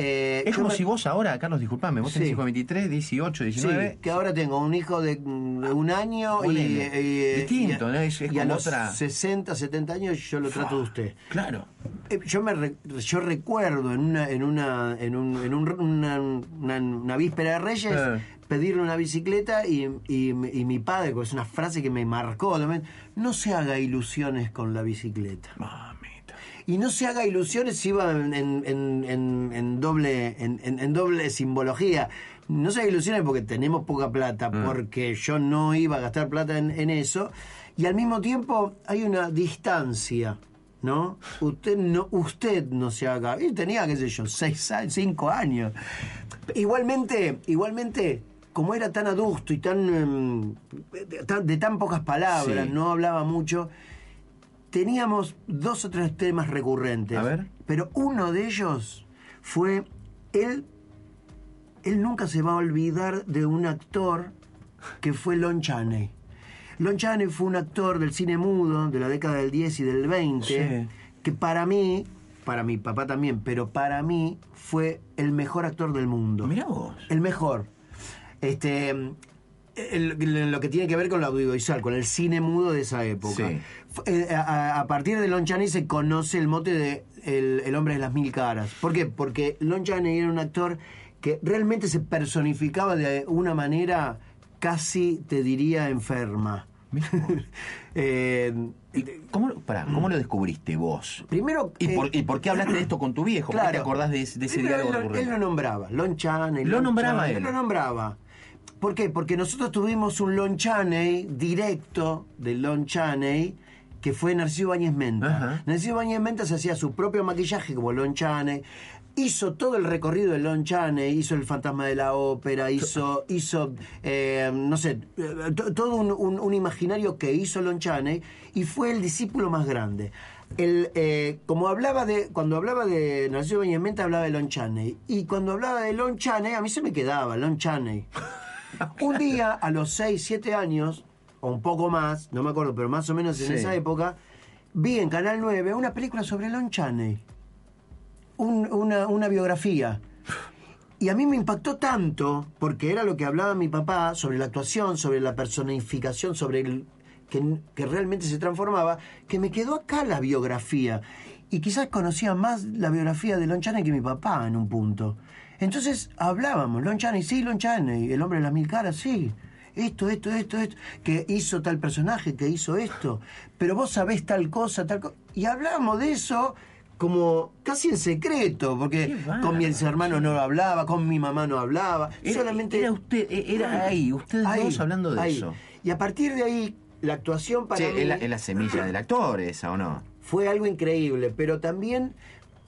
C: Eh,
B: Es como
C: me-
B: si vos ahora, Carlos, disculpame, vos tenés hijos de 23, 18,
C: Sí,
B: 19.
C: que ahora tengo un hijo de, un año y,
B: Ponele.
C: y-
B: Distinto,
C: y-
B: ¿no? Es- es
C: y a
B: como
C: los
B: otra-
C: 60, 70 años yo lo trato de usted.
B: Claro.
C: Eh, Yo me re- yo recuerdo en una en una en, un, en un- una, una- una víspera de Reyes
B: Eh.
C: pedirle una bicicleta y, y- y mi padre, que es una frase que me marcó no se haga ilusiones con la bicicleta.
B: Mamita.
C: Y no se haga ilusiones si iba en, en- en- en- doble en, doble simbología. No se haga ilusiones porque tenemos poca plata,
B: Mm.
C: porque yo no iba a gastar plata en, en eso. Y al mismo tiempo hay una distancia, ¿no? Usted no, usted no se haga. Y tenía, qué sé yo, seis cinco años. Igualmente, igualmente, como era tan adusto y tan, em, de, tan- de tan pocas palabras,
B: Sí.
C: no hablaba mucho, teníamos dos o tres temas recurrentes.
B: A ver.
C: Pero uno de ellos fue él. Él nunca se va a olvidar de un actor que fue Lon Chaney. Lon Chaney fue un actor del cine mudo de la década del 10 y del 20
B: Sí.
C: que para mí, para mi papá también, pero para mí fue el mejor actor del mundo.
B: Mirá vos.
C: El mejor. Este, el- lo que tiene que ver con la audiovisual, con el cine mudo de esa época.
B: Sí.
C: Eh, a, a partir de Lon Chaney se conoce el mote de el, el hombre de las mil caras. ¿Por qué? Porque Lon Chaney era un actor que realmente se personificaba de una manera casi, te diría, enferma. Eh,
B: ¿Y cómo, pará, ¿Cómo lo descubriste vos?
C: primero...
B: ¿Y,
C: eh,
B: por, ¿Y por qué hablaste de esto con tu viejo? ¿Por qué te
C: Claro.
B: acordás de, ese- de ese diálogo
C: él, lo- él lo nombraba, Lon Chaney.
B: Lo
C: Lon
B: nombraba
C: Chaney,
B: él.
C: Lo nombraba. ¿Por qué? Porque nosotros tuvimos un Lon Chaney directo de Lon Chaney que fue Narciso Bañez Menta. Narciso Bañez Menta se hacía su propio maquillaje como Lon Chaney. Hizo todo el recorrido de Lon Chaney, hizo El Fantasma de la Ópera, hizo, hizo eh, no sé, eh, to- todo un, un- un imaginario que hizo Lon Chaney y fue el discípulo más grande. El, eh, como hablaba de, cuando hablaba de Narciso Bañez Menta hablaba de Lon Chaney y cuando hablaba de Lon Chaney a mí se me quedaba Lon Chaney. Un día, a los 6, 7 años, o un poco más, no me acuerdo, pero más o menos en
B: Sí.
C: esa época, vi en Canal 9 una película sobre Lon Chaney. Un- una, una biografía. Y a mí me impactó tanto, porque era lo que hablaba mi papá sobre la actuación, sobre la personificación, sobre el que, que realmente se transformaba, que me quedó acá la biografía. Y quizás conocía más la biografía de Lon Chaney que mi papá en un punto. Entonces hablábamos, Lon Chaney, sí, Lon Chaney, el hombre de las mil caras, sí. Esto, esto, esto, esto, que hizo tal personaje, que hizo esto, pero vos sabés tal cosa, tal cosa. Y hablábamos de eso como casi en secreto, porque con mis hermanos no hablaba, con mi mamá no hablaba.
B: Era,
C: solamente
B: era usted, era ahí, ustedes
C: Ahí,
B: dos hablando de
C: ahí.
B: eso.
C: Y a partir de ahí, la actuación para
B: Che,
C: mí
B: es, la, es la semilla del actor esa, ¿o no?
C: fue algo increíble, pero también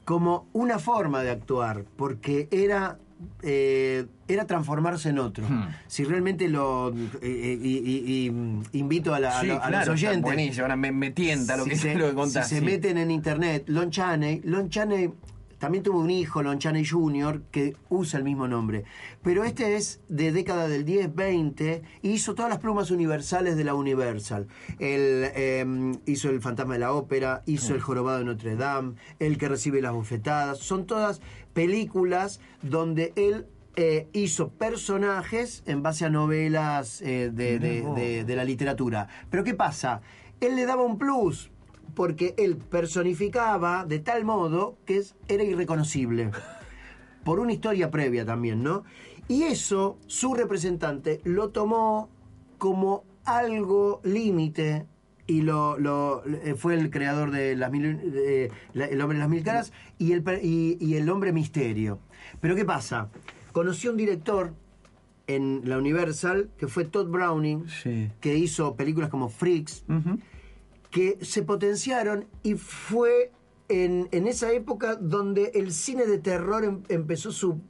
C: como una forma de actuar, porque era eh, era transformarse en otro.
B: Hmm.
C: Si realmente lo eh, eh, y, y- y, mm, invito a, la- a
B: Sí,
C: lo- a
B: claro,
C: los oyentes.
B: buenísimo, ahora me, me tienta lo
C: si
B: que,
C: se,
B: lo que contás.
C: si se meten en internet, Lon Chaney, Lon Chaney también tuvo un hijo, Lon Chaney Jr., que usa el mismo nombre. Pero este es de década del 10-20 y hizo todas las plumas universales de la Universal. Él eh, hizo El Fantasma de la Ópera, hizo El Jorobado de Notre Dame, El que recibe las bofetadas. Son todas películas donde él eh, hizo personajes en base a novelas eh, de, de- de- de la literatura. Pero ¿qué pasa? Él le daba un plus porque él personificaba de tal modo que era irreconocible. Por una historia previa también, ¿no? Y eso, su representante lo tomó como algo límite y lo, lo- eh, fue el creador de las mil, de la- el hombre de las mil caras y el, y, y el hombre misterio. Pero ¿qué pasa? Conoció un director en la Universal que fue Todd Browning,
B: Sí.
C: que hizo películas como Freaks, que se potenciaron y fue en, en esa época donde el cine de terror em- empezó su,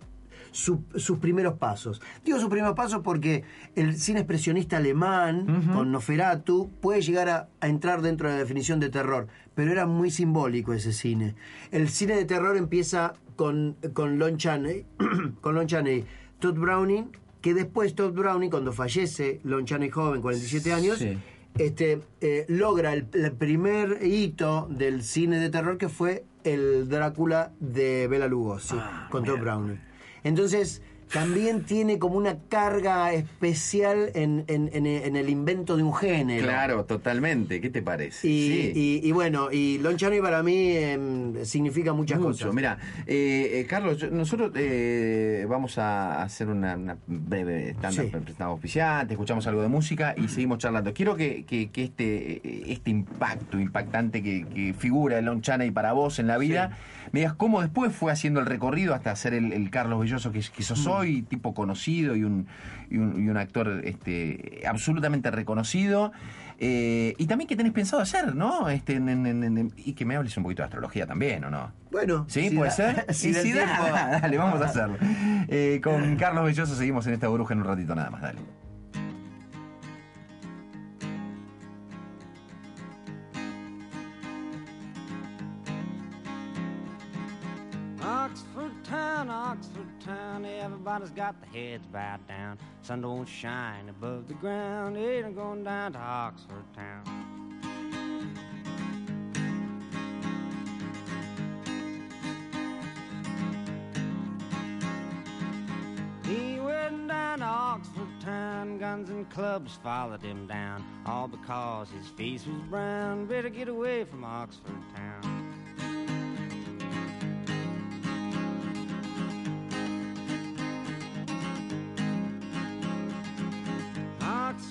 C: su- sus primeros pasos. Digo sus primeros pasos porque el cine expresionista alemán, con Noferatu, puede llegar a, a entrar dentro de la definición de terror, pero era muy simbólico ese cine. El cine de terror empieza con, con Lon Chaney, con Lon Chaney, Todd Browning, que después Todd Browning, cuando fallece Lon Chaney joven, 47 años,
B: Sí.
C: Este, eh, logra el, el primer hito del cine de terror que fue el Drácula de Bela Lugosi
B: Ah,
C: con Todd Browning. Entonces, también tiene como una carga especial en, en- en- en el invento de un género.
B: Claro, totalmente. ¿Qué te parece?
C: Y,
B: Sí.
C: y- y bueno, y Lon Chaney para mí em, significa muchas
B: Mucho.
C: cosas.
B: Mira, eh, eh, Carlos, nosotros eh, vamos a hacer una, una breve estándar,
C: Sí.
B: presentamos oficiante, escuchamos algo de música y seguimos charlando. Quiero que, que- que este, eh, este impacto impactante que, que figura Lon Chaney para vos en la vida, me digas cómo después fue haciendo el recorrido hasta ser el, el Carlos Belloso que, que sos
C: Mm.
B: hoy, tipo conocido y un, y un, y un actor este, absolutamente reconocido. Eh, y también que tenés pensado hacer, ¿no? Este, en- en- en- en- y que me hables un poquito de astrología también, ¿o no?
C: Bueno,
B: ¿Sí?
C: si
B: ¿Puede
C: da-
B: ser?
C: si
B: Y si da, da, dale, vamos a hacerlo. Eh, con Carlos Belloso seguimos en esta burbuja en un ratito nada más, dale.
I: Oxford town, Oxford town, everybody's got their heads bowed down. Sun don't shine above the ground, ain't going down to Oxford town. He went down to Oxford town, guns and clubs followed him down, all because his face was brown. Better get away from Oxford town.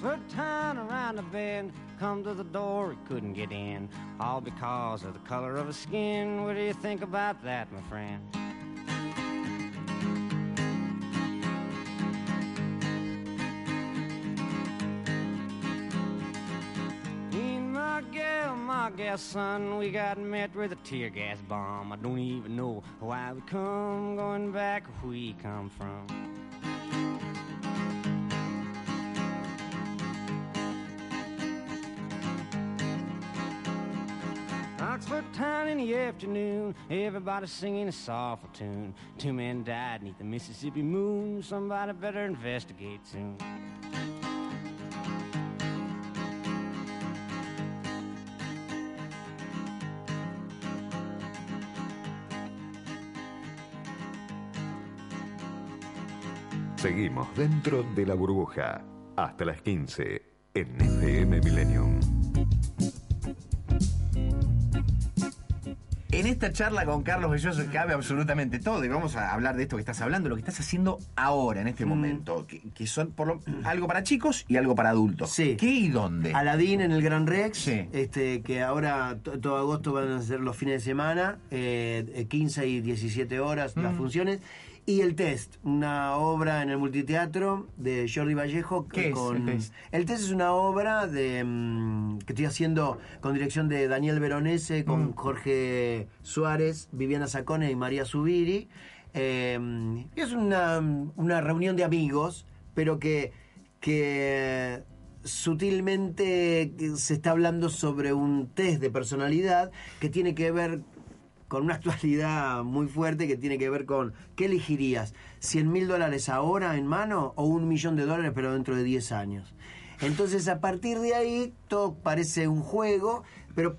I: Oxford town around the bend, come to the door, he couldn't get in, all because of the color of his skin. What do you think about that, my friend? And my gal son, we got met with a tear gas bomb. I don't even know why we come, going back where we come from. Oxford town in the afternoon, everybody singing a soulful tune. Two men died neath the Mississippi moon. Somebody better investigate soon.
A: Seguimos dentro de la burbuja hasta las 15 en FM Millennium.
B: En esta charla con Carlos Belloso cabe absolutamente todo y vamos a hablar de esto que estás hablando, lo que estás haciendo ahora, en este momento, que, que son por lo- algo para chicos y algo para adultos.
C: Sí.
B: ¿Qué y dónde?
C: Aladín en el Gran Rex,
B: Sí.
C: este, que ahora to- todo agosto van a ser los fines de semana, eh, eh, 15 y 17 horas
B: Mm.
C: las funciones. Y el test, una obra en el multiteatro de Jordi Vallejo.
B: ¿Qué es el test?
C: El test es una obra de mm, que estoy haciendo con dirección de Daniel Veronese, con
B: Mm.
C: Jorge Suárez, Viviana Sacone y María Zubiri. Eh, es una, una reunión de amigos, pero que, que sutilmente se está hablando sobre un test de personalidad que tiene que ver con una actualidad muy fuerte que tiene que ver con ¿qué elegirías? ¿100 mil dólares ahora en mano o un millón de dólares pero dentro de 10 años? Entonces a partir de ahí todo parece un juego, pero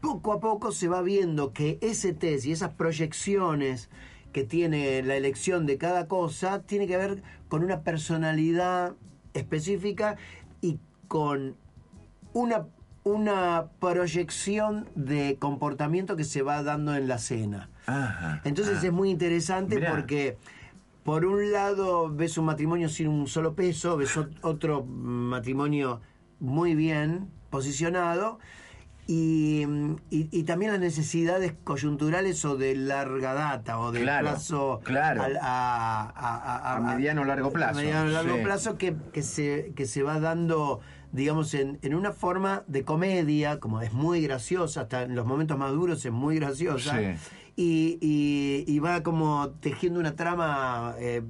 C: poco a poco se va viendo que ese test y esas proyecciones que tiene la elección de cada cosa tiene que ver con una personalidad específica y con una, una proyección de comportamiento que se va dando en la cena.
B: Ajá.
C: Entonces
B: Ah.
C: es muy interesante
B: Mirá.
C: porque por un lado ves un matrimonio sin un solo peso, ves ot- otro matrimonio muy bien posicionado y, y- y también las necesidades coyunturales o de larga data o de
B: Claro,
C: plazo
B: claro.
C: a, a- a-
B: A mediano o largo plazo,
C: a mediano largo
B: sí.
C: plazo que, que se, que se va dando digamos en, en una forma de comedia como es muy graciosa hasta en los momentos más duros es muy graciosa
B: Sí.
C: y, y- y va como tejiendo una trama eh,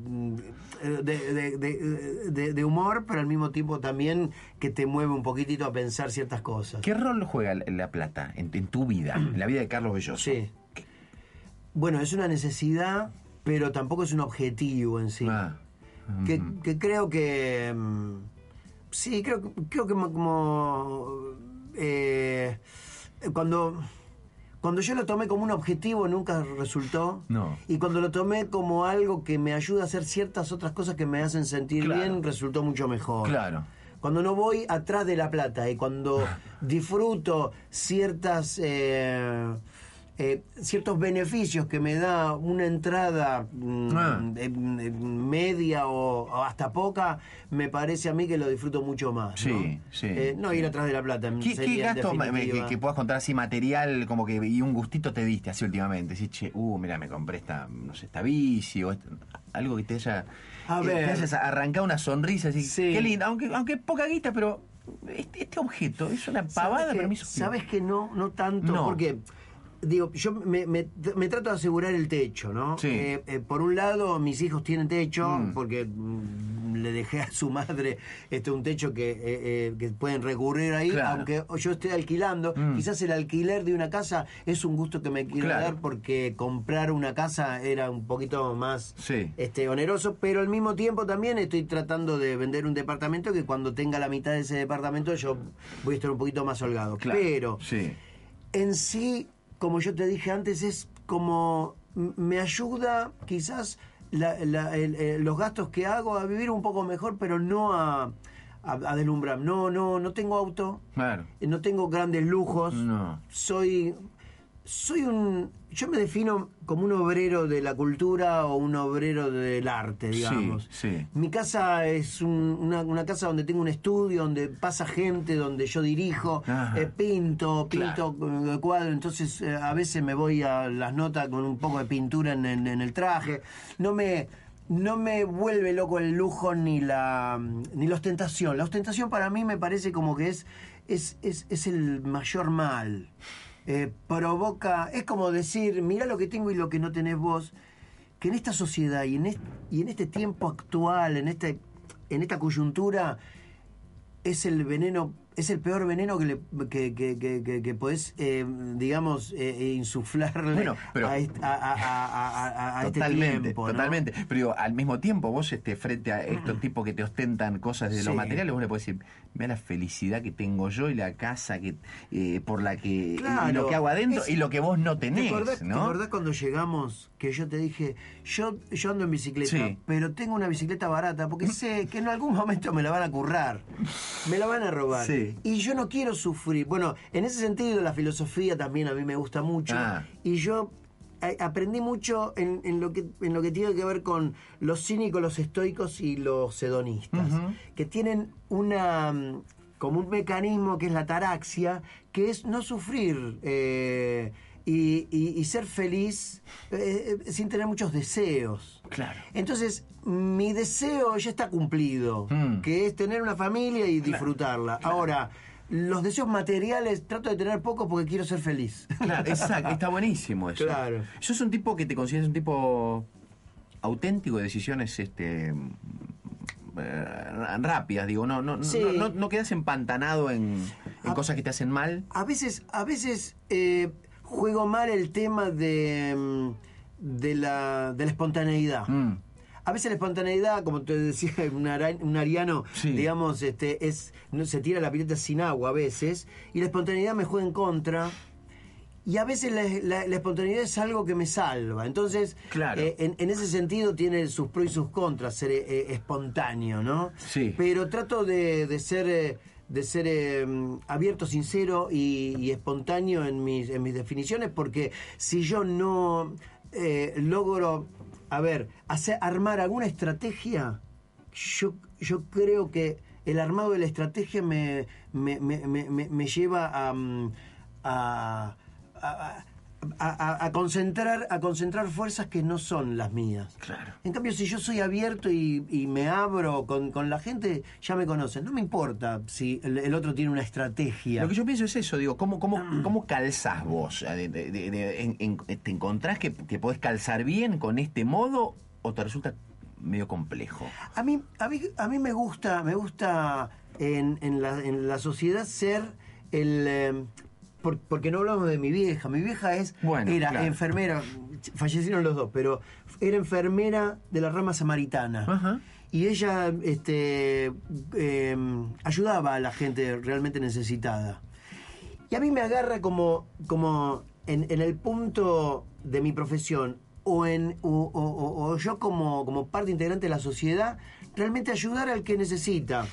C: de, de- de- de- de humor, pero al mismo tiempo también que te mueve un poquitito a pensar ciertas cosas.
B: ¿Qué rol juega la- la plata en, en tu vida, en la vida de Carlos Belloso?
C: Sí. Bueno, es una necesidad, pero tampoco es un objetivo en sí.
B: Ah.
C: que creo que mm, sí creo que- creo que mo- como eh, cuando cuando yo lo tomé como un objetivo nunca resultó
B: No.
C: y cuando lo tomé como algo que me ayuda a hacer ciertas otras cosas que me hacen sentir
B: Claro.
C: bien resultó mucho mejor
B: Claro.
C: cuando no voy atrás de la plata y cuando disfruto ciertas eh, eh, ciertos beneficios que me da una entrada mm,
B: Ah.
C: eh, media o, o hasta poca, me parece a mí que lo disfruto mucho más.
B: Sí,
C: ¿no?
B: sí,
C: Eh, no ir atrás de la plata.
B: ¿Qué, qué gasto que, puedas contar así material como que y un gustito te diste así últimamente? Decís, che, uh, mira, me compré esta, no sé, esta bici o algo que te haya,
C: A
B: que
C: ver.
B: te hayas arrancado una sonrisa así.
C: Sí.
B: Qué lindo, aunque, aunque poca guita, pero este, este objeto es una pavada,
C: ¿Sabes que-
B: pero me hizo
C: ¿Sabes que no? No tanto,
B: No.
C: porque... Digo, yo me, me- me trato de asegurar el techo, ¿no?
B: Sí.
C: Eh, eh, por un lado, mis hijos tienen techo,
B: Mm.
C: porque mm, le dejé a su madre este un techo que, eh, que pueden recurrir ahí,
B: Claro.
C: aunque yo esté alquilando.
B: Mm.
C: Quizás el alquiler de una casa es un gusto que me quiero
B: Claro.
C: dar porque comprar una casa era un poquito más
B: Sí.
C: este, oneroso, pero al mismo tiempo también estoy tratando de vender un departamento que cuando tenga la mitad de ese departamento yo voy a estar un poquito más holgado.
B: Claro.
C: Pero
B: Sí.
C: en sí, como yo te dije antes, es como me ayuda quizás la- la- el- eh, los gastos que hago a vivir un poco mejor, pero no a, a, a deslumbrar. No, no, no tengo auto,
B: Claro.
C: no tengo grandes lujos.
B: No.
C: Soy, soy un, yo me defino como un obrero de la cultura o un obrero del arte, digamos.
B: Sí, sí.
C: Mi casa es un- una, una casa donde tengo un estudio, donde pasa gente, donde yo dirijo,
B: Ajá.
C: eh, pinto, pinto eh, cuadro, entonces eh, a veces me voy a las notas con un poco de pintura en, en- en el traje. No me, no me vuelve loco el lujo ni la, ni la ostentación. La ostentación para mí me parece como que es, es, es, es el mayor mal. Eh, provoca, es como decir, mira lo que tengo y lo que no tenés vos que en esta sociedad y en este, y en este tiempo actual, en este en esta coyuntura es el veneno es el peor veneno que le, que, que, que, podés eh, digamos eh, insuflarle
B: Bueno, pero-
C: a, est- a- este
B: Totalmente,
C: tiempo ¿no?
B: totalmente. Pero digo, al mismo tiempo, vos este, frente a estos tipos que te ostentan cosas de
C: Sí.
B: los materiales, vos le podés decir, mira la felicidad que tengo yo y la casa que eh, por la que y
C: Claro,
B: lo que hago adentro
C: es-
B: y lo que vos no
C: ¿Te
B: tenés,
C: acordás,
B: ¿no?
C: te acordás cuando llegamos que yo te dije, yo, yo ando en bicicleta,
B: Sí.
C: pero tengo una bicicleta barata porque sé que en algún momento me la van a currar, me la van a robar.
B: Sí.
C: Y yo no quiero sufrir. Bueno, en ese sentido la filosofía también a mí me gusta mucho.
B: Ah.
C: Y yo eh, aprendí mucho en, en lo que, en lo que tiene que ver con los cínicos, los estoicos y los hedonistas, que tienen una mm, como un mecanismo que es la taraxia, que es no sufrir eh, y, y- y ser feliz eh, sin tener muchos deseos.
B: Claro.
C: Entonces, mi deseo ya está cumplido,
B: Mm.
C: que es tener una familia y disfrutarla. Ahora, los deseos materiales trato de tener pocos porque quiero ser feliz.
B: Claro, exacto, está buenísimo eso.
C: Claro.
B: Yo soy un tipo que te consideras un tipo auténtico de decisiones este eh, rápidas, digo, no, no, no-
C: Sí.
B: no, no, no quedas empantanado en, en cosas que te hacen mal.
C: A veces, a veces, eh, juego mal el tema de, mm, de, la, de la espontaneidad.
B: Mm.
C: A veces la espontaneidad, como te decía un, ariano,
B: Sí.
C: digamos, este, es, no, se tira la pileta sin agua a veces, y la espontaneidad me juega en contra. Y a veces la, la- la espontaneidad es algo que me salva. Entonces,
B: Claro.
C: eh, en, en ese sentido tiene sus pros y sus contras ser eh, eh, espontáneo, ¿no?
B: Sí.
C: Pero trato de, de ser, eh, de ser eh, abierto, sincero y, y espontáneo en mis, en mis definiciones, porque si yo no eh, logro, a ver, hacer, armar alguna estrategia, yo, yo creo que el armado de la estrategia me, me, me- me- lleva a, mm, a- a- a concentrar, a concentrar fuerzas que no son las mías.
B: Claro.
C: En cambio, si yo soy abierto y, y me abro con, con la gente, ya me conocen. No me importa si el, el otro tiene una estrategia.
B: Lo que yo pienso es eso, digo, ¿cómo, cómo, cómo calzás vos? De- de- de- de- en- en- ¿Te encontrás que, que podés calzar bien con este modo o te resulta medio complejo?
C: A mí, a mí, a mí me gusta, me gusta en, en la, en la sociedad ser el eh, por- porque no hablamos de mi vieja. Mi vieja es
B: Bueno,
C: era
B: claro.
C: enfermera, fallecieron los dos, pero era enfermera de la rama samaritana.
B: Ajá.
C: Y ella este, eh, ayudaba a la gente realmente necesitada. Y a mí me agarra como, como en, en el punto de mi profesión o, en, o, o- o- o yo como, como parte integrante de la sociedad, realmente ayudar al que necesita.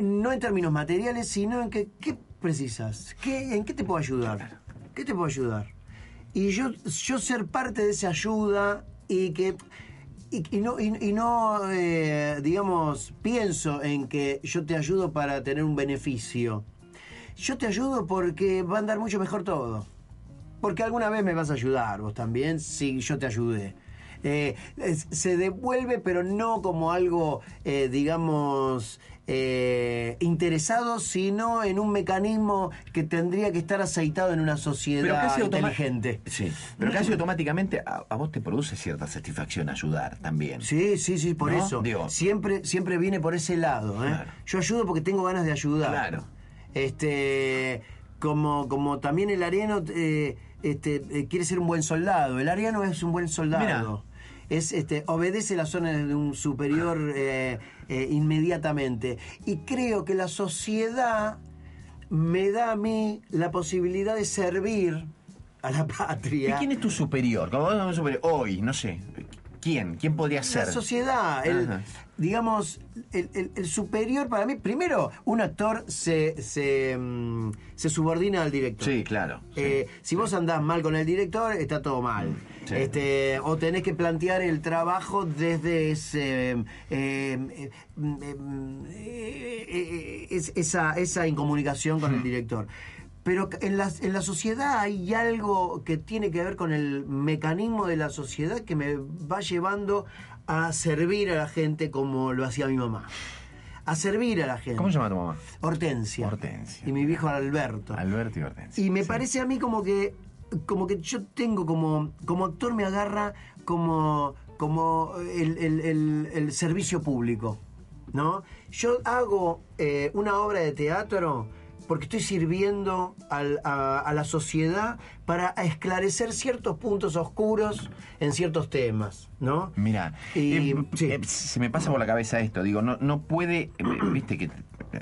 C: No en términos materiales, sino en que, ¿qué precisas? ¿Qué, ¿En qué te puedo ayudar? ¿Qué te puedo ayudar? Y yo, yo ser parte de esa ayuda y que y, no, y, y no eh, digamos, pienso en que yo te ayudo para tener un beneficio. Yo te ayudo porque va a andar mucho mejor todo. Porque alguna vez me vas a ayudar vos también, si yo te ayudé. Eh, es- se devuelve, pero no como algo, eh, digamos, eh, interesado, sino en un mecanismo que tendría que estar aceitado en una sociedad
B: automa-
C: inteligente.
B: Sí, pero casi automáticamente a, a vos te produce cierta satisfacción ayudar también.
C: Sí, sí, sí, por
B: ¿No?
C: eso.
B: Digo-
C: siempre, siempre viene por ese lado. ¿eh?
B: Claro.
C: Yo ayudo porque tengo ganas de ayudar.
B: Claro.
C: Este, como, como también el ariano eh, este, eh, quiere ser un buen soldado. El ariano es un buen soldado. Es, este, obedece las órdenes de un superior eh, eh, inmediatamente. Y creo que la sociedad me da a mí la posibilidad de servir a la
B: ¿Y
C: patria.
B: quién es tu superior? Como superior, Hoy, no sé. ¿Quién? ¿Quién podría ser?
C: La sociedad, el, digamos, el, el- el superior para mí, primero, un actor se, se, mm, se subordina al director.
B: Sí, claro. sí.
C: Eh, si vos andás mal con el director, está todo mal.
B: Sí.
C: Este, o tenés que plantear el trabajo desde ese, eh, eh, mm, eh, es- esa, esa incomunicación con el director. Pero en la, en la sociedad hay algo que tiene que ver con el mecanismo de la sociedad que me va llevando a servir a la gente como lo hacía mi mamá. A servir a la gente.
B: ¿Cómo se llama tu mamá?
C: Hortensia.
B: Hortensia.
C: Y mi viejo Alberto.
B: Alberto y Hortensia.
C: Y me
B: Sí.
C: parece a mí como que como que yo tengo como como actor me agarra como como el, el- el- el servicio público, ¿no? Yo hago eh, una obra de teatro porque estoy sirviendo al- a, a la sociedad para esclarecer ciertos puntos oscuros en ciertos temas, ¿no?
B: Mira,
C: Y-
B: eh,
C: sí.
B: eh, se me pasa por la cabeza esto, digo, no, no puede, eh, viste que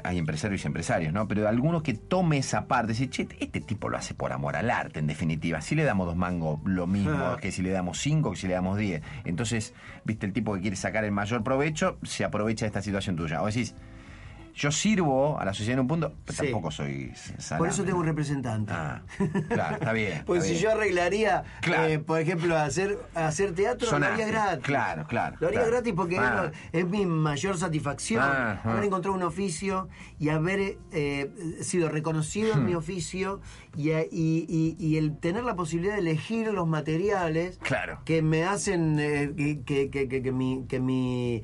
B: hay empresarios y empresarios, ¿no? Pero alguno que tome esa parte, decir, che, este tipo lo hace por amor al arte, en definitiva. Si le damos dos mangos, lo mismo
C: Ah.
B: que si le damos cinco, que si le damos diez. Entonces, viste, el tipo que quiere sacar el mayor provecho, se aprovecha de esta situación tuya. O decís, yo sirvo a la sociedad en un punto, pero
C: Sí.
B: tampoco soy salame.
C: Por eso tengo un representante.
B: Ah, claro, está bien.
C: Pues
B: está
C: si
B: bien.
C: yo arreglaría,
B: Claro.
C: eh, por ejemplo, hacer, hacer teatro, lo haría gratis.
B: Claro, claro,
C: Lo haría
B: claro.
C: gratis porque
B: Ah.
C: es, mi mayor satisfacción
B: Ah, ah.
C: haber encontrado un oficio y haber eh, sido reconocido
B: Hmm.
C: en mi oficio y, y- y- y el tener la posibilidad de elegir los materiales
B: Claro.
C: que me hacen eh, que, que- que- mi, que, mi,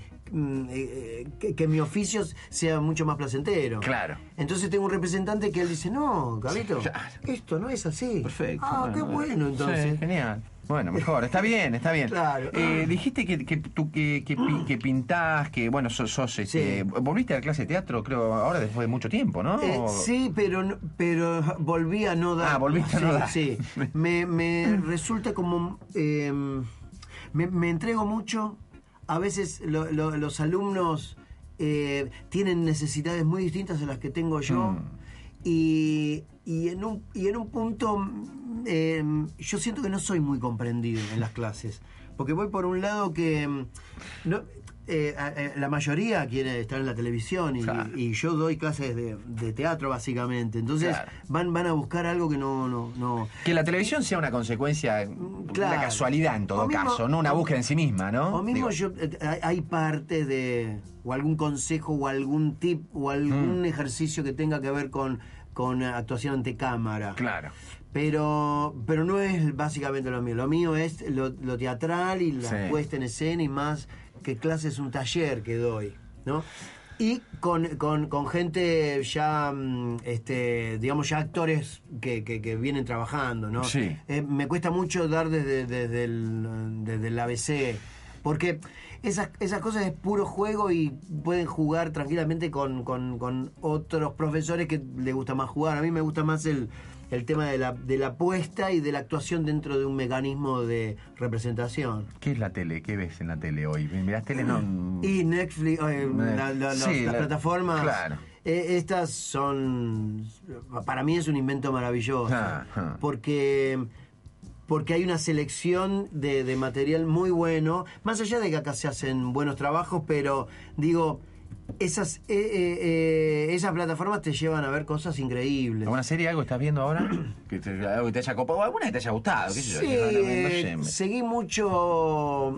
C: que, que mi oficio sea mucho más placentero.
B: Claro.
C: Entonces tengo un representante que él dice, no, Carlito, esto no es así.
B: Perfecto.
C: Ah, qué bueno, entonces.
B: Sí, genial. Bueno, mejor, está bien, está bien.
C: Claro.
B: Eh, dijiste que, que tú que, que, que pintás, que bueno, sos, sos, este, volviste a la clase de teatro, creo, ahora después de mucho tiempo, ¿no?
C: Eh, sí, pero pero volví a no dar.
B: Ah, volviste a no
C: Sí,
B: dar.
C: Sí, me, me resulta como... eh, me, me entrego mucho. A veces lo- lo- los alumnos eh, tienen necesidades muy distintas a las que tengo yo.
B: Mm.
C: Y, y en un, y en un punto eh, yo siento que no soy muy comprendido en las clases. Porque voy por un lado que... mm, no, eh, a- la mayoría quiere estar en la televisión y,
B: Claro.
C: y yo doy clases de, de teatro básicamente. Entonces
B: Claro.
C: van, van a buscar algo que no... no, no
B: Que la televisión sea una consecuencia,
C: claro.
B: una casualidad en todo
C: mismo-
B: caso, no una búsqueda en sí misma, ¿no?
C: O mismo
B: Digo,
C: yo, eh, hay, hay parte de, o algún consejo, o algún tip, o algún
B: Mm.
C: ejercicio que tenga que ver con, con actuación ante cámara.
B: Claro.
C: Pero, pero no es básicamente lo mío. Lo mío es lo, lo teatral y la
B: Sí.
C: puesta en escena y más que clase es un taller que doy, ¿no? Y con, con, con gente ya, mm, este, digamos, ya actores que, que, que vienen trabajando, ¿no?
B: Sí.
C: Eh, me cuesta mucho dar desde, desde, el, desde el ABC, porque esas, esas cosas es puro juego y pueden jugar tranquilamente con, con, con otros profesores que les gusta más jugar. A mí me gusta más el, el tema de la, de la apuesta y de la actuación dentro de un mecanismo de representación.
B: ¿Qué es la tele? ¿Qué ves en la tele hoy? ¿Mirás tele? No.
C: Y Netflix, eh, la- la-
B: Sí,
C: las
B: la-
C: plataformas,
B: claro.
C: eh, estas son, para mí es un invento maravilloso,
B: Ah, ah.
C: porque porque hay una selección de, de material muy bueno, más allá de que acá se hacen buenos trabajos, pero digo, esas, eh, eh, eh, esas plataformas te llevan a ver cosas increíbles.
B: ¿Alguna serie, algo estás viendo ahora? que te, algo que te haya copado, alguna que te haya gustado, qué sé yo.
C: Sí,
B: no, no,
C: eh, seguí mucho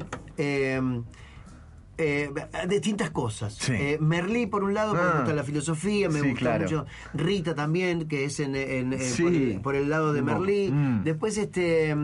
C: eh, eh, distintas cosas.
B: Sí.
C: Eh, Merlí, por un lado,
B: Ah.
C: me gusta la filosofía, me
B: Sí,
C: gusta
B: claro.
C: mucho. Rita también, que es en, en- en-
B: Sí.
C: por, el, por el lado de. Merlí.
B: Mm.
C: Después, este.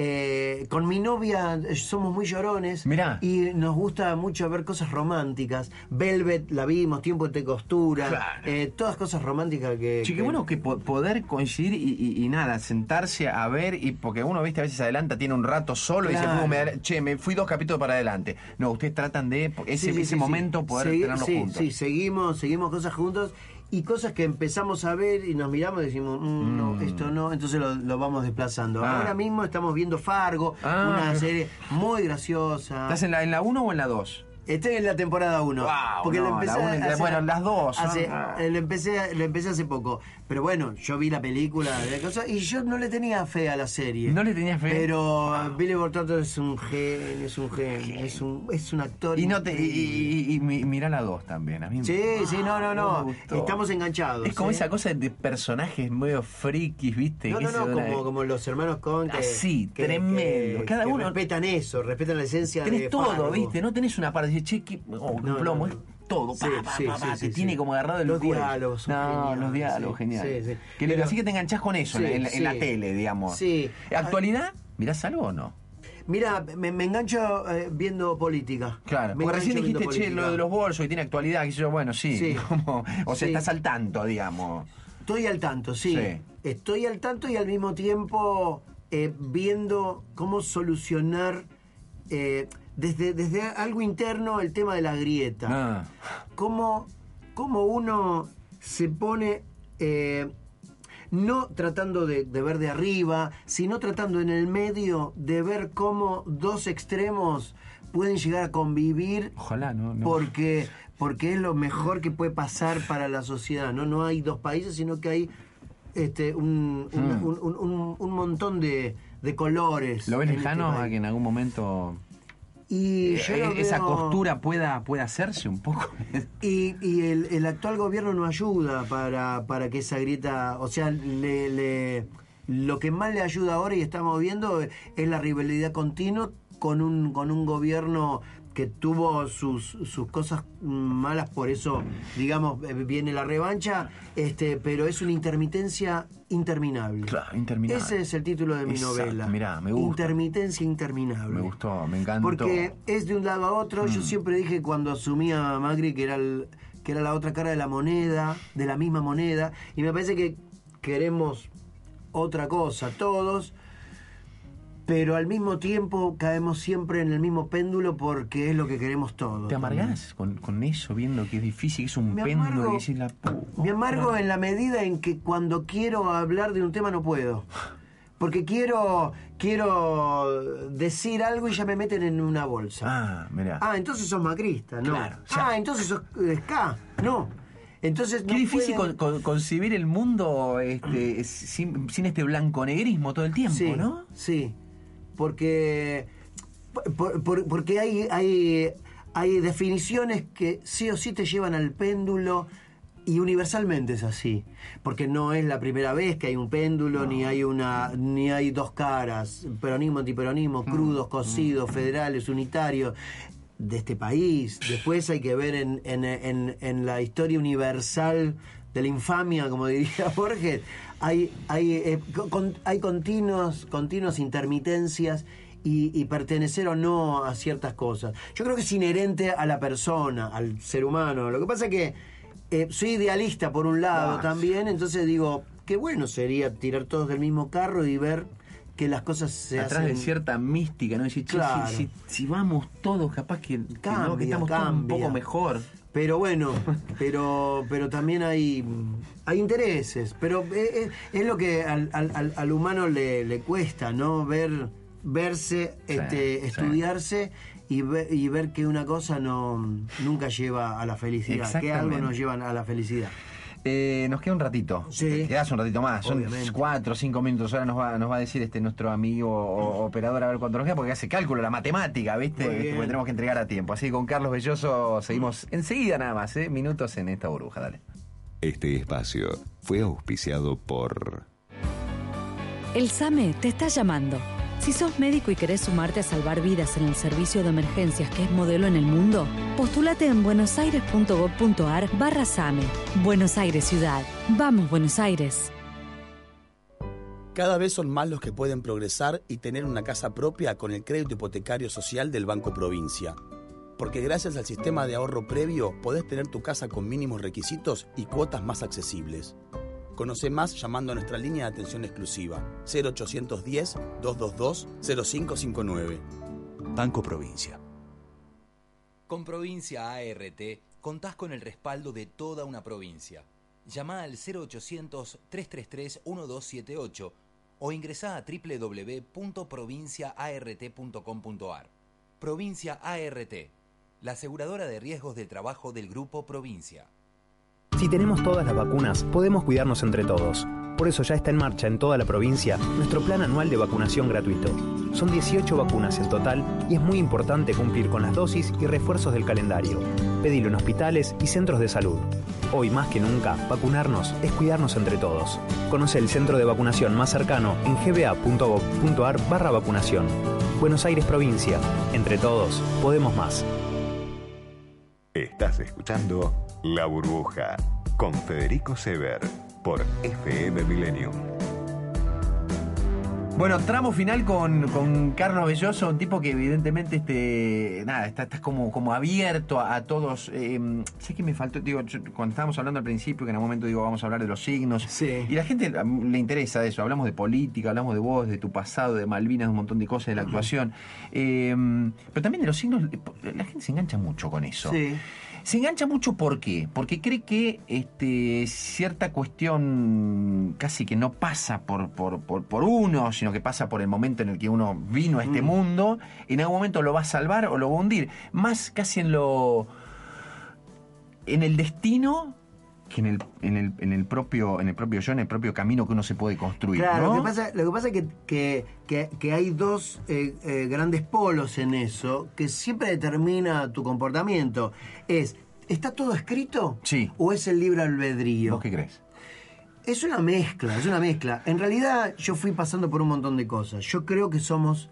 C: Eh, con mi novia eh, somos muy llorones
B: Mirá.
C: y nos gusta mucho ver cosas románticas. Velvet la vimos, Tiempo de Costura,
B: Claro.
C: eh, todas cosas románticas que...
B: Qué
C: que-
B: bueno que po- poder coincidir y, y- y nada, sentarse a ver, y porque uno, viste, a veces adelanta, tiene un rato solo y dice, "Pum, me che, me fui dos capítulos para adelante. No, ustedes tratan de ese,
C: Sí, sí,
B: ese
C: sí,
B: momento
C: sí.
B: poder
C: Segui-
B: tenerlo
C: sí,
B: juntos.
C: Sí, seguimos, seguimos cosas juntos y cosas que empezamos a ver y nos miramos y decimos, "Mm, no,
B: Mm.
C: esto no, entonces lo, lo vamos desplazando.
B: Ah.
C: Ahora mismo estamos viendo Fargo,
B: Ah,
C: una serie muy graciosa.
B: ¿Estás en la, en la 1 o en la 2?
C: Estoy en la temporada 1.
B: Wow,
C: porque lo empecé
B: la
C: hace-
B: bueno, las dos
C: hace-
B: ah.
C: eh, lo, empecé, lo empecé hace poco. Pero bueno, yo vi la película y yo no le tenía fe a la serie.
B: ¿No le tenías fe?
C: Pero uh, Billy Thornton es un genio, es un genio, es un, es un actor.
B: Y, no te, y, y- y mi- mirá la 2 también. A mí
C: Sí, sí, no, no, no. Estamos enganchados.
B: Es como
C: ¿eh?
B: esa cosa de personajes medio frikis, ¿viste?
C: No, no, no, como, como los hermanos que,
B: Así,
C: que-
B: tremendo.
C: que-
B: Cada uno-
C: respetan eso, respetan la esencia de
B: Tenés todo,
C: Fargo.
B: ¿viste? No tenés una parte de che, que, oh, un plomo,
C: no,
B: todo.
C: Sí,
B: pa,
C: sí,
B: pa,
C: sí,
B: pa,
C: sí,
B: te tiene como agarrado el
C: Los diálogos son
B: No, los diálogos, genial. Que
C: Pero-
B: así que te enganchás con eso en, la, en la
C: sí.
B: tele, digamos.
C: Sí.
B: ¿Actualidad? ¿Mirás algo o no?
C: Mira, me, me engancho eh, viendo política.
B: Claro,
C: Me
B: porque recién dijiste, che,
C: política.
B: lo de los bolsos y tiene actualidad, que yo, bueno, sí.
C: Sí.
B: como- o sea,
C: Sí.
B: estás al tanto, digamos.
C: Estoy al tanto, sí.
B: Sí.
C: Estoy al tanto y al mismo tiempo eh, viendo cómo solucionar eh, desde, desde algo interno el tema de la grieta.
B: Ah,
C: Cómo, cómo uno se pone, eh, no tratando de, de ver de arriba, sino tratando en el medio de ver cómo dos extremos pueden llegar a convivir
B: ojalá, ¿no? no.
C: porque porque es lo mejor que puede pasar para la sociedad no no hay dos países sino que hay este un, un,
B: Mm.
C: un- montón de, de colores
B: ¿Lo ves
C: en este
B: lejano a que en algún momento
C: y
B: eh,
C: yo lo
B: esa costura pueda, pueda hacerse un poco?
C: y, y el, el actual gobierno no ayuda para, para que esa grieta o sea le, le- lo que más le ayuda ahora y estamos viendo es la rivalidad continua con un con un gobierno que tuvo sus, sus cosas malas, por eso, digamos, eh, viene la revancha, este, pero es una intermitencia interminable.
B: Claro, interminable.
C: Ese es el título de mi
B: Exacto,
C: novela.
B: mirá, me gusta.
C: Intermitencia interminable.
B: Me gustó, me encantó.
C: Porque es de un lado a otro. Yo
B: Mm.
C: siempre dije cuando asumía a Macri que era, el- que era la otra cara de la moneda, de la misma moneda. Y me parece que queremos otra cosa todos. Pero al mismo tiempo caemos siempre en el mismo péndulo porque es lo que queremos todos.
B: ¿Te amargás con, con eso, viendo que es difícil, que es un
C: Me
B: péndulo
C: amargo-
B: que decís la
C: Me amargo en la medida en que cuando quiero hablar de un tema no puedo. Porque quiero, quiero decir algo y ya me meten en una bolsa.
B: Ah, mirá.
C: Ah, entonces sos macrista, ¿no?
B: Claro, ya.
C: Ah, entonces sos eh, ska, no. Entonces
B: Qué
C: no
B: difícil
C: pueden-
B: con- con- concebir el mundo este, sin, sin este blanco-negrismo todo el tiempo,
C: sí,
B: ¿no?
C: Sí, porque por- por- porque hay, hay hay definiciones que sí o sí te llevan al péndulo y universalmente es así, porque no es la primera vez que hay un péndulo ni hay una ni hay dos caras, peronismo antiperonismo,
B: Mm.
C: crudos, cocidos, federales, unitarios de este país. Después hay que ver en, en- en- en la historia universal de la infamia, como diría Borges, hay, hay, eh, con- hay continuos, continuas intermitencias y, y pertenecer o no a ciertas cosas. Yo creo que es inherente a la persona, al ser humano. Lo que pasa es que eh, soy idealista por un lado
B: Ah,
C: también, entonces digo, qué bueno sería tirar todos del mismo carro y ver que las cosas se
B: Atrás
C: hacen...
B: de cierta mística, ¿no? Decir,
C: Claro.
B: si, si- si vamos todos, capaz que, que no, que
C: Cambia,
B: estamos todos un poco mejor.
C: Pero bueno, pero pero también hay hay intereses, pero es, es- es lo que al, al- al- humano le, le cuesta, ¿no? Ver verse,
B: Sí,
C: este,
B: sí.
C: estudiarse y ver, y ver que una cosa no nunca lleva a la felicidad, que algo nos lleva a la felicidad.
B: Eh, nos queda un ratito.
C: Sí.
B: Te quedas un ratito más. Son
C: Obviamente.
B: cuatro o cinco minutos. Ahora nos va, nos va a decir este nuestro amigo o- operador a ver cuánto nos queda, porque hace cálculo, la matemática, ¿viste? Este, porque tenemos que entregar a tiempo. Así que con Carlos Belloso seguimos enseguida nada más, ¿eh? Minutos en esta burbuja, dale.
A: Este espacio fue auspiciado por...
E: El SAME te está llamando. Si sos médico y querés sumarte a salvar vidas en el servicio de emergencias que es modelo en el mundo, postulate en buenosaires.gov.ar barra SAME. Buenos Aires Ciudad. Vamos, Buenos Aires.
F: Cada vez son más los que pueden progresar y tener una casa propia con el crédito hipotecario social del Banco Provincia. Porque gracias al sistema de ahorro previo podés tener tu casa con mínimos requisitos y cuotas más accesibles. Conoce más llamando a nuestra línea de atención exclusiva 0810-222-0559.
G: Banco Provincia. Con Provincia ART contás con el respaldo de toda una provincia. Llama al 0800-333-1278 o ingresá a www.provinciaart.com.ar. Provincia ART, la aseguradora de riesgos del trabajo del Grupo Provincia.
J: Si tenemos todas las vacunas, podemos cuidarnos entre todos. Por eso ya está en marcha en toda la provincia nuestro plan anual de vacunación gratuito. Son 18 vacunas en total y es muy importante cumplir con las dosis y refuerzos del calendario. Pedilo en hospitales y centros de salud. Hoy más que nunca, vacunarnos es cuidarnos entre todos. Conoce el centro de vacunación más cercano en gba.gov.ar barra vacunación. Buenos Aires Provincia. Entre todos, podemos más.
A: Estás escuchando La Burbuja con Federico Sever por FM Millennium.
B: Bueno, tramo final con, con Carlos Belloso, un tipo que evidentemente este, nada, está, está como, como abierto a, a todos. Eh, sé que me faltó, digo, yo- cuando estábamos hablando al principio, que en algún momento digo, vamos a hablar de los signos.
C: Sí.
B: Y la gente le interesa eso. Hablamos de política, hablamos de vos, de tu pasado, de Malvinas, de un montón de cosas, de la actuación. Eh, pero también de los signos, la gente se engancha mucho con eso.
C: Sí.
B: Se engancha mucho ¿por qué? Porque cree que este, cierta cuestión casi que no pasa por, por, por, por uno, sino que pasa por el momento en el que uno vino a este
C: Mm.
B: mundo, en algún momento lo va a salvar o lo va a hundir. Más casi en lo. en el destino que en el, en el, en el propio, en el propio yo, en el propio camino que uno se puede construir.
C: Claro,
B: ¿no?
C: lo que pasa, lo que pasa es que, que, que- que hay dos eh, eh, grandes polos en eso que siempre determina tu comportamiento. Es, ¿está todo escrito?
B: Sí.
C: ¿O es el libre albedrío?
B: ¿Vos qué crees?
C: Es una mezcla, es una mezcla. En realidad yo fui pasando por un montón de cosas. Yo creo que somos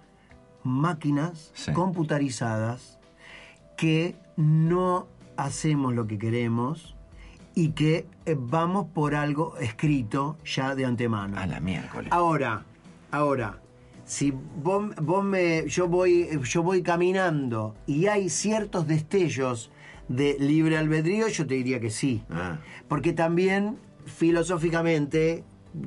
C: máquinas
B: Sí.
C: computarizadas que no hacemos lo que queremos y que eh, vamos por algo escrito ya de antemano.
B: A la miércoles.
C: Ahora, ahora, si vos, vos me, yo voy, yo voy caminando y hay ciertos destellos de libre albedrío, yo te diría que sí.
B: Ah.
C: Porque también, filosóficamente,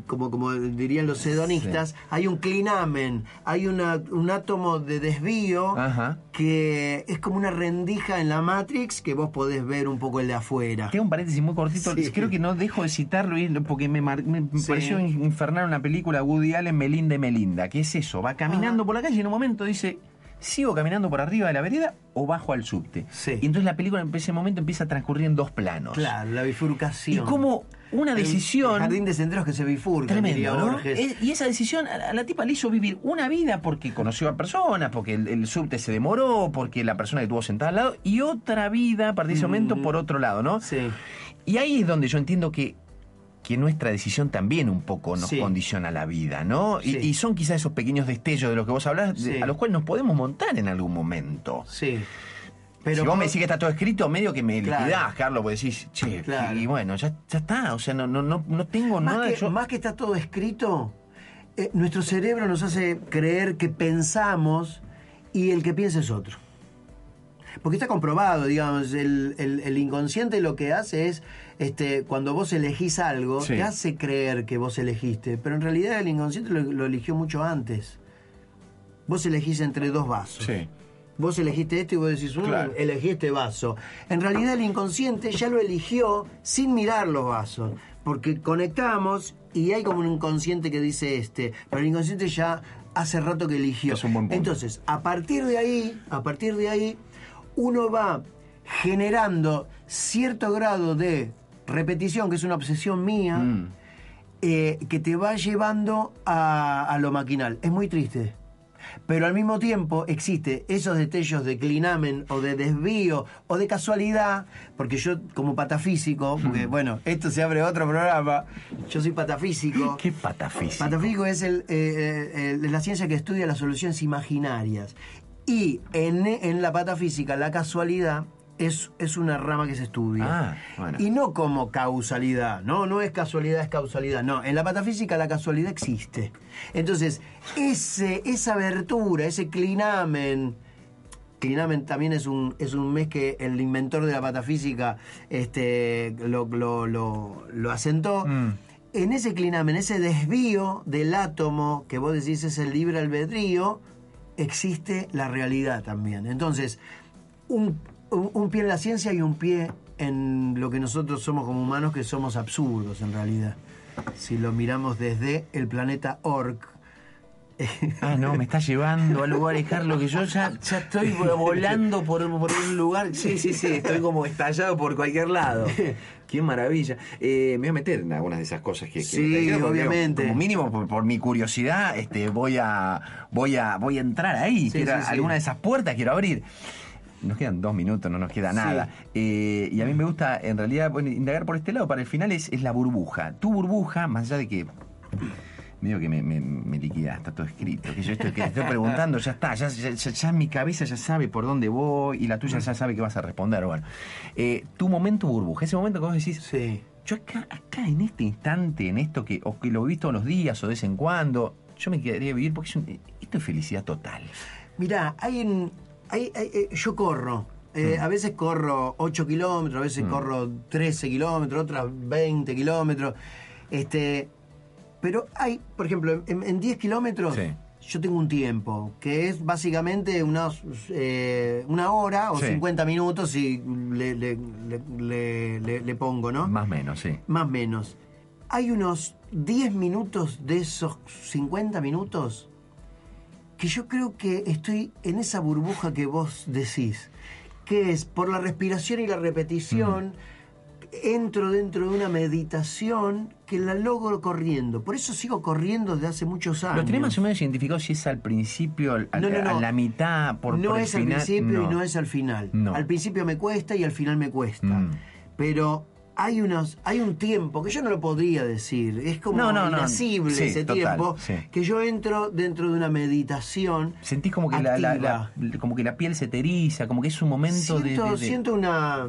C: como, como dirían los hedonistas, hay un clinamen, hay una, un átomo de desvío
B: Ajá.
C: que es como una rendija en la Matrix que vos podés ver un poco el de afuera.
B: Tengo un paréntesis muy cortito,
C: Sí.
B: creo que no dejo de citarlo porque me, mar- me
C: Sí.
B: pareció infernal una película Woody Allen, Melinda y Melinda, que es eso, va caminando por la calle y en un momento dice, ¿sigo caminando por arriba de la vereda o bajo al subte?
C: Sí.
B: Y entonces la película en ese momento empieza a transcurrir en dos planos.
C: Claro, la bifurcación.
B: Y como una decisión...
C: el jardín de senderos que se bifurca,
B: Tremendo, ¿no? Es- y esa decisión a, la tipa le hizo vivir una vida porque conoció a personas, porque el, el subte se demoró, porque la persona que tuvo sentada al lado, y otra vida a partir de ese momento por otro lado, ¿no?
C: Sí.
B: Y ahí es donde yo entiendo que, que nuestra decisión también un poco nos
C: Sí.
B: condiciona la vida, ¿no? Y,
C: Sí.
B: y son quizás esos pequeños destellos de los que vos hablas,
C: Sí.
B: a los cuales nos podemos montar en algún momento.
C: Sí.
B: Si vos me decís que está todo escrito, medio que me
C: Claro.
B: liquidás, Carlos, porque decís, che,
C: Claro.
B: y bueno, ya, ya está, o sea, no, no, no, no tengo
C: más,
B: nada.
C: que,
B: yo-
C: más que está todo escrito, eh, nuestro cerebro nos hace creer que pensamos y el que piensa es otro. Porque está comprobado, digamos, el, el- el inconsciente lo que hace es, este, cuando vos elegís algo,
B: Sí.
C: te hace creer que vos elegiste, pero en realidad el inconsciente lo, lo eligió mucho antes. Vos elegís entre dos vasos.
B: Sí.
C: Vos elegiste esto y vos decís, "Mm,
B: Claro.
C: elegí este vaso. En realidad el inconsciente ya lo eligió sin mirar los vasos. Porque conectamos y hay como un inconsciente que dice este. Pero el inconsciente ya hace rato que eligió.
B: Es un buen punto.
C: Entonces, a partir de ahí, a partir de ahí, uno va generando cierto grado de repetición, que es una obsesión mía,
B: Mm.
C: eh, que te va llevando a, a lo maquinal. Es muy triste. Pero al mismo tiempo existe esos destellos de clinamen o de desvío o de casualidad, porque yo como patafísico, porque bueno, esto se abre otro programa, yo soy patafísico.
B: ¿Qué patafísico?
C: Patafísico es el, eh, eh, el- la ciencia que estudia las soluciones imaginarias. Y en, en la patafísica, la casualidad es, es una rama que se estudia.
B: Ah, bueno.
C: Y no como causalidad, no, no es casualidad, es causalidad. No, en la patafísica la casualidad existe. Entonces, ese, esa abertura, ese clinamen, clinamen también es un, es un mes que el inventor de la patafísica este, lo, lo, lo.
B: Mm.
C: En ese clinamen, ese desvío del átomo que vos decís es el libre albedrío, existe la realidad también. Entonces, un, un- un pie en la ciencia y un pie en lo que nosotros somos como humanos, que somos absurdos en realidad. Si lo miramos desde el planeta Orc.
B: Ah, no, me está llevando a lugares, Carlos, que yo ya, ya estoy volando por, por un lugar. Sí, sí, sí, estoy como estallado por cualquier lado. Qué maravilla. Eh, me voy a meter en algunas de esas cosas que, que
C: Sí,
B: porque,
C: obviamente.
B: Como mínimo, por, por mi curiosidad, este, voy a, voy a, voy a entrar ahí.
C: Sí,
B: quiero-
C: sí, sí.
B: Alguna de esas puertas quiero abrir. Nos quedan dos minutos, no nos queda
C: Sí.
B: nada. Eh, y a mí me gusta, en realidad, bueno, indagar por este lado, para el final es, es la burbuja. Tu burbuja, más allá de que medio que me, me, me liquida, está todo escrito. Que yo estoy, que te estoy preguntando, ya está, ya, ya, ya- ya mi cabeza ya sabe por dónde voy y la tuya ya sabe que vas a responder. Bueno, Eh, tu momento burbuja, ese momento que vos decís,
C: Sí.
B: yo acá, acá en este instante, en esto que, o que lo he visto todos los días o de vez en cuando, yo me quedaría a vivir porque es un- esto es felicidad total.
C: Mirá, hay un, hay- hay- eh, yo corro. Eh,
B: Mm.
C: A veces corro 8 kilómetros, a veces corro 13 kilómetros, otras 20 kilómetros. Este, pero hay, por ejemplo, en, en 10 kilómetros
B: Sí.
C: yo tengo un tiempo, que es básicamente unas, eh, una hora o
B: Sí.
C: 50 minutos si le, le- le- le- le- le pongo, ¿no?
B: Más o menos, sí.
C: Más o menos. Hay unos 10 minutos de esos 50 minutos que yo creo que estoy en esa burbuja que vos decís, que es por la respiración y la repetición, entro dentro de una meditación que la logro corriendo. Por eso sigo corriendo desde hace muchos años.
B: ¿Lo tenés más o menos identificado si es al principio, al-
C: No, no, no.
B: a la mitad, por,
C: no
B: por el
C: es al principio y no es al final.
B: No.
C: Al principio me cuesta y al final me cuesta.
B: Mm.
C: Pero hay unos, hay un tiempo que yo no lo podría decir, es como
B: No, no, no.
C: inasible
B: Sí,
C: ese
B: total,
C: tiempo,
B: sí.
C: que yo entro dentro de una meditación.
B: Sentís como que la, la-
C: activa.
B: la- como que la piel se te eriza, como que es un momento de-
C: siento,
B: de, de-
C: siento una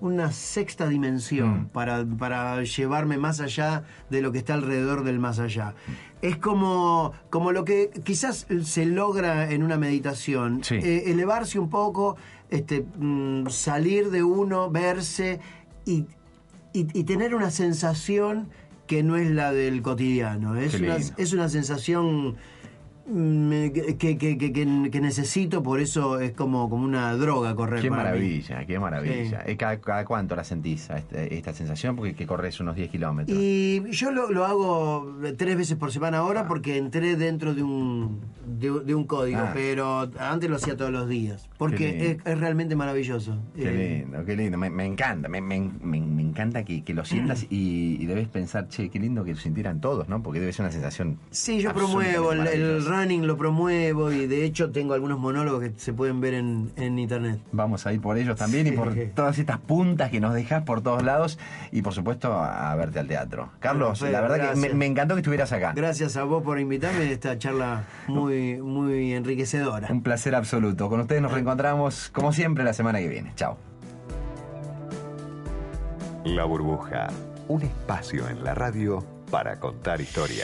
C: una sexta dimensión
B: Mm.
C: para, para llevarme más allá de lo que está alrededor del más allá. Es como, como lo que quizás se logra en una meditación,
B: Sí.
C: eh, elevarse un poco, este, mm, salir de uno, verse y, y- y tener una sensación que no es la del cotidiano. Es, una, es una sensación que, que- que- que- que necesito, por eso es como, como una droga correr.
B: Qué
C: para mí.
B: maravilla, qué maravilla. Eh, ¿Cada, cada cuánto la sentís a este- esta sensación? Porque que corres unos 10 kilómetros.
C: Y yo lo, lo hago tres veces por semana ahora porque entré dentro de un, de, de un código,
B: Ah.
C: pero antes lo hacía todos los días, porque es, es realmente maravilloso.
B: Qué
C: Eh,
B: lindo, qué lindo. Me, me encanta, me, me- me- encanta que, que lo sientas y, y debes pensar, che, qué lindo que lo sintieran todos, ¿no? Porque debe ser una sensación.
C: Sí, yo promuevo, el, el. Running lo promuevo y de hecho tengo algunos monólogos que se pueden ver en, en internet.
B: Vamos a ir por ellos también y por todas estas puntas que nos dejas por todos lados y por supuesto a, a verte al teatro. Carlos,
C: Bueno,
B: la verdad que me encantó que estuvieras acá.
C: Gracias a vos por invitarme a esta charla muy, muy enriquecedora.
B: Un placer absoluto. Con ustedes nos reencontramos como siempre la semana que viene. Chao.
A: La burbuja, un espacio en la radio para contar historias.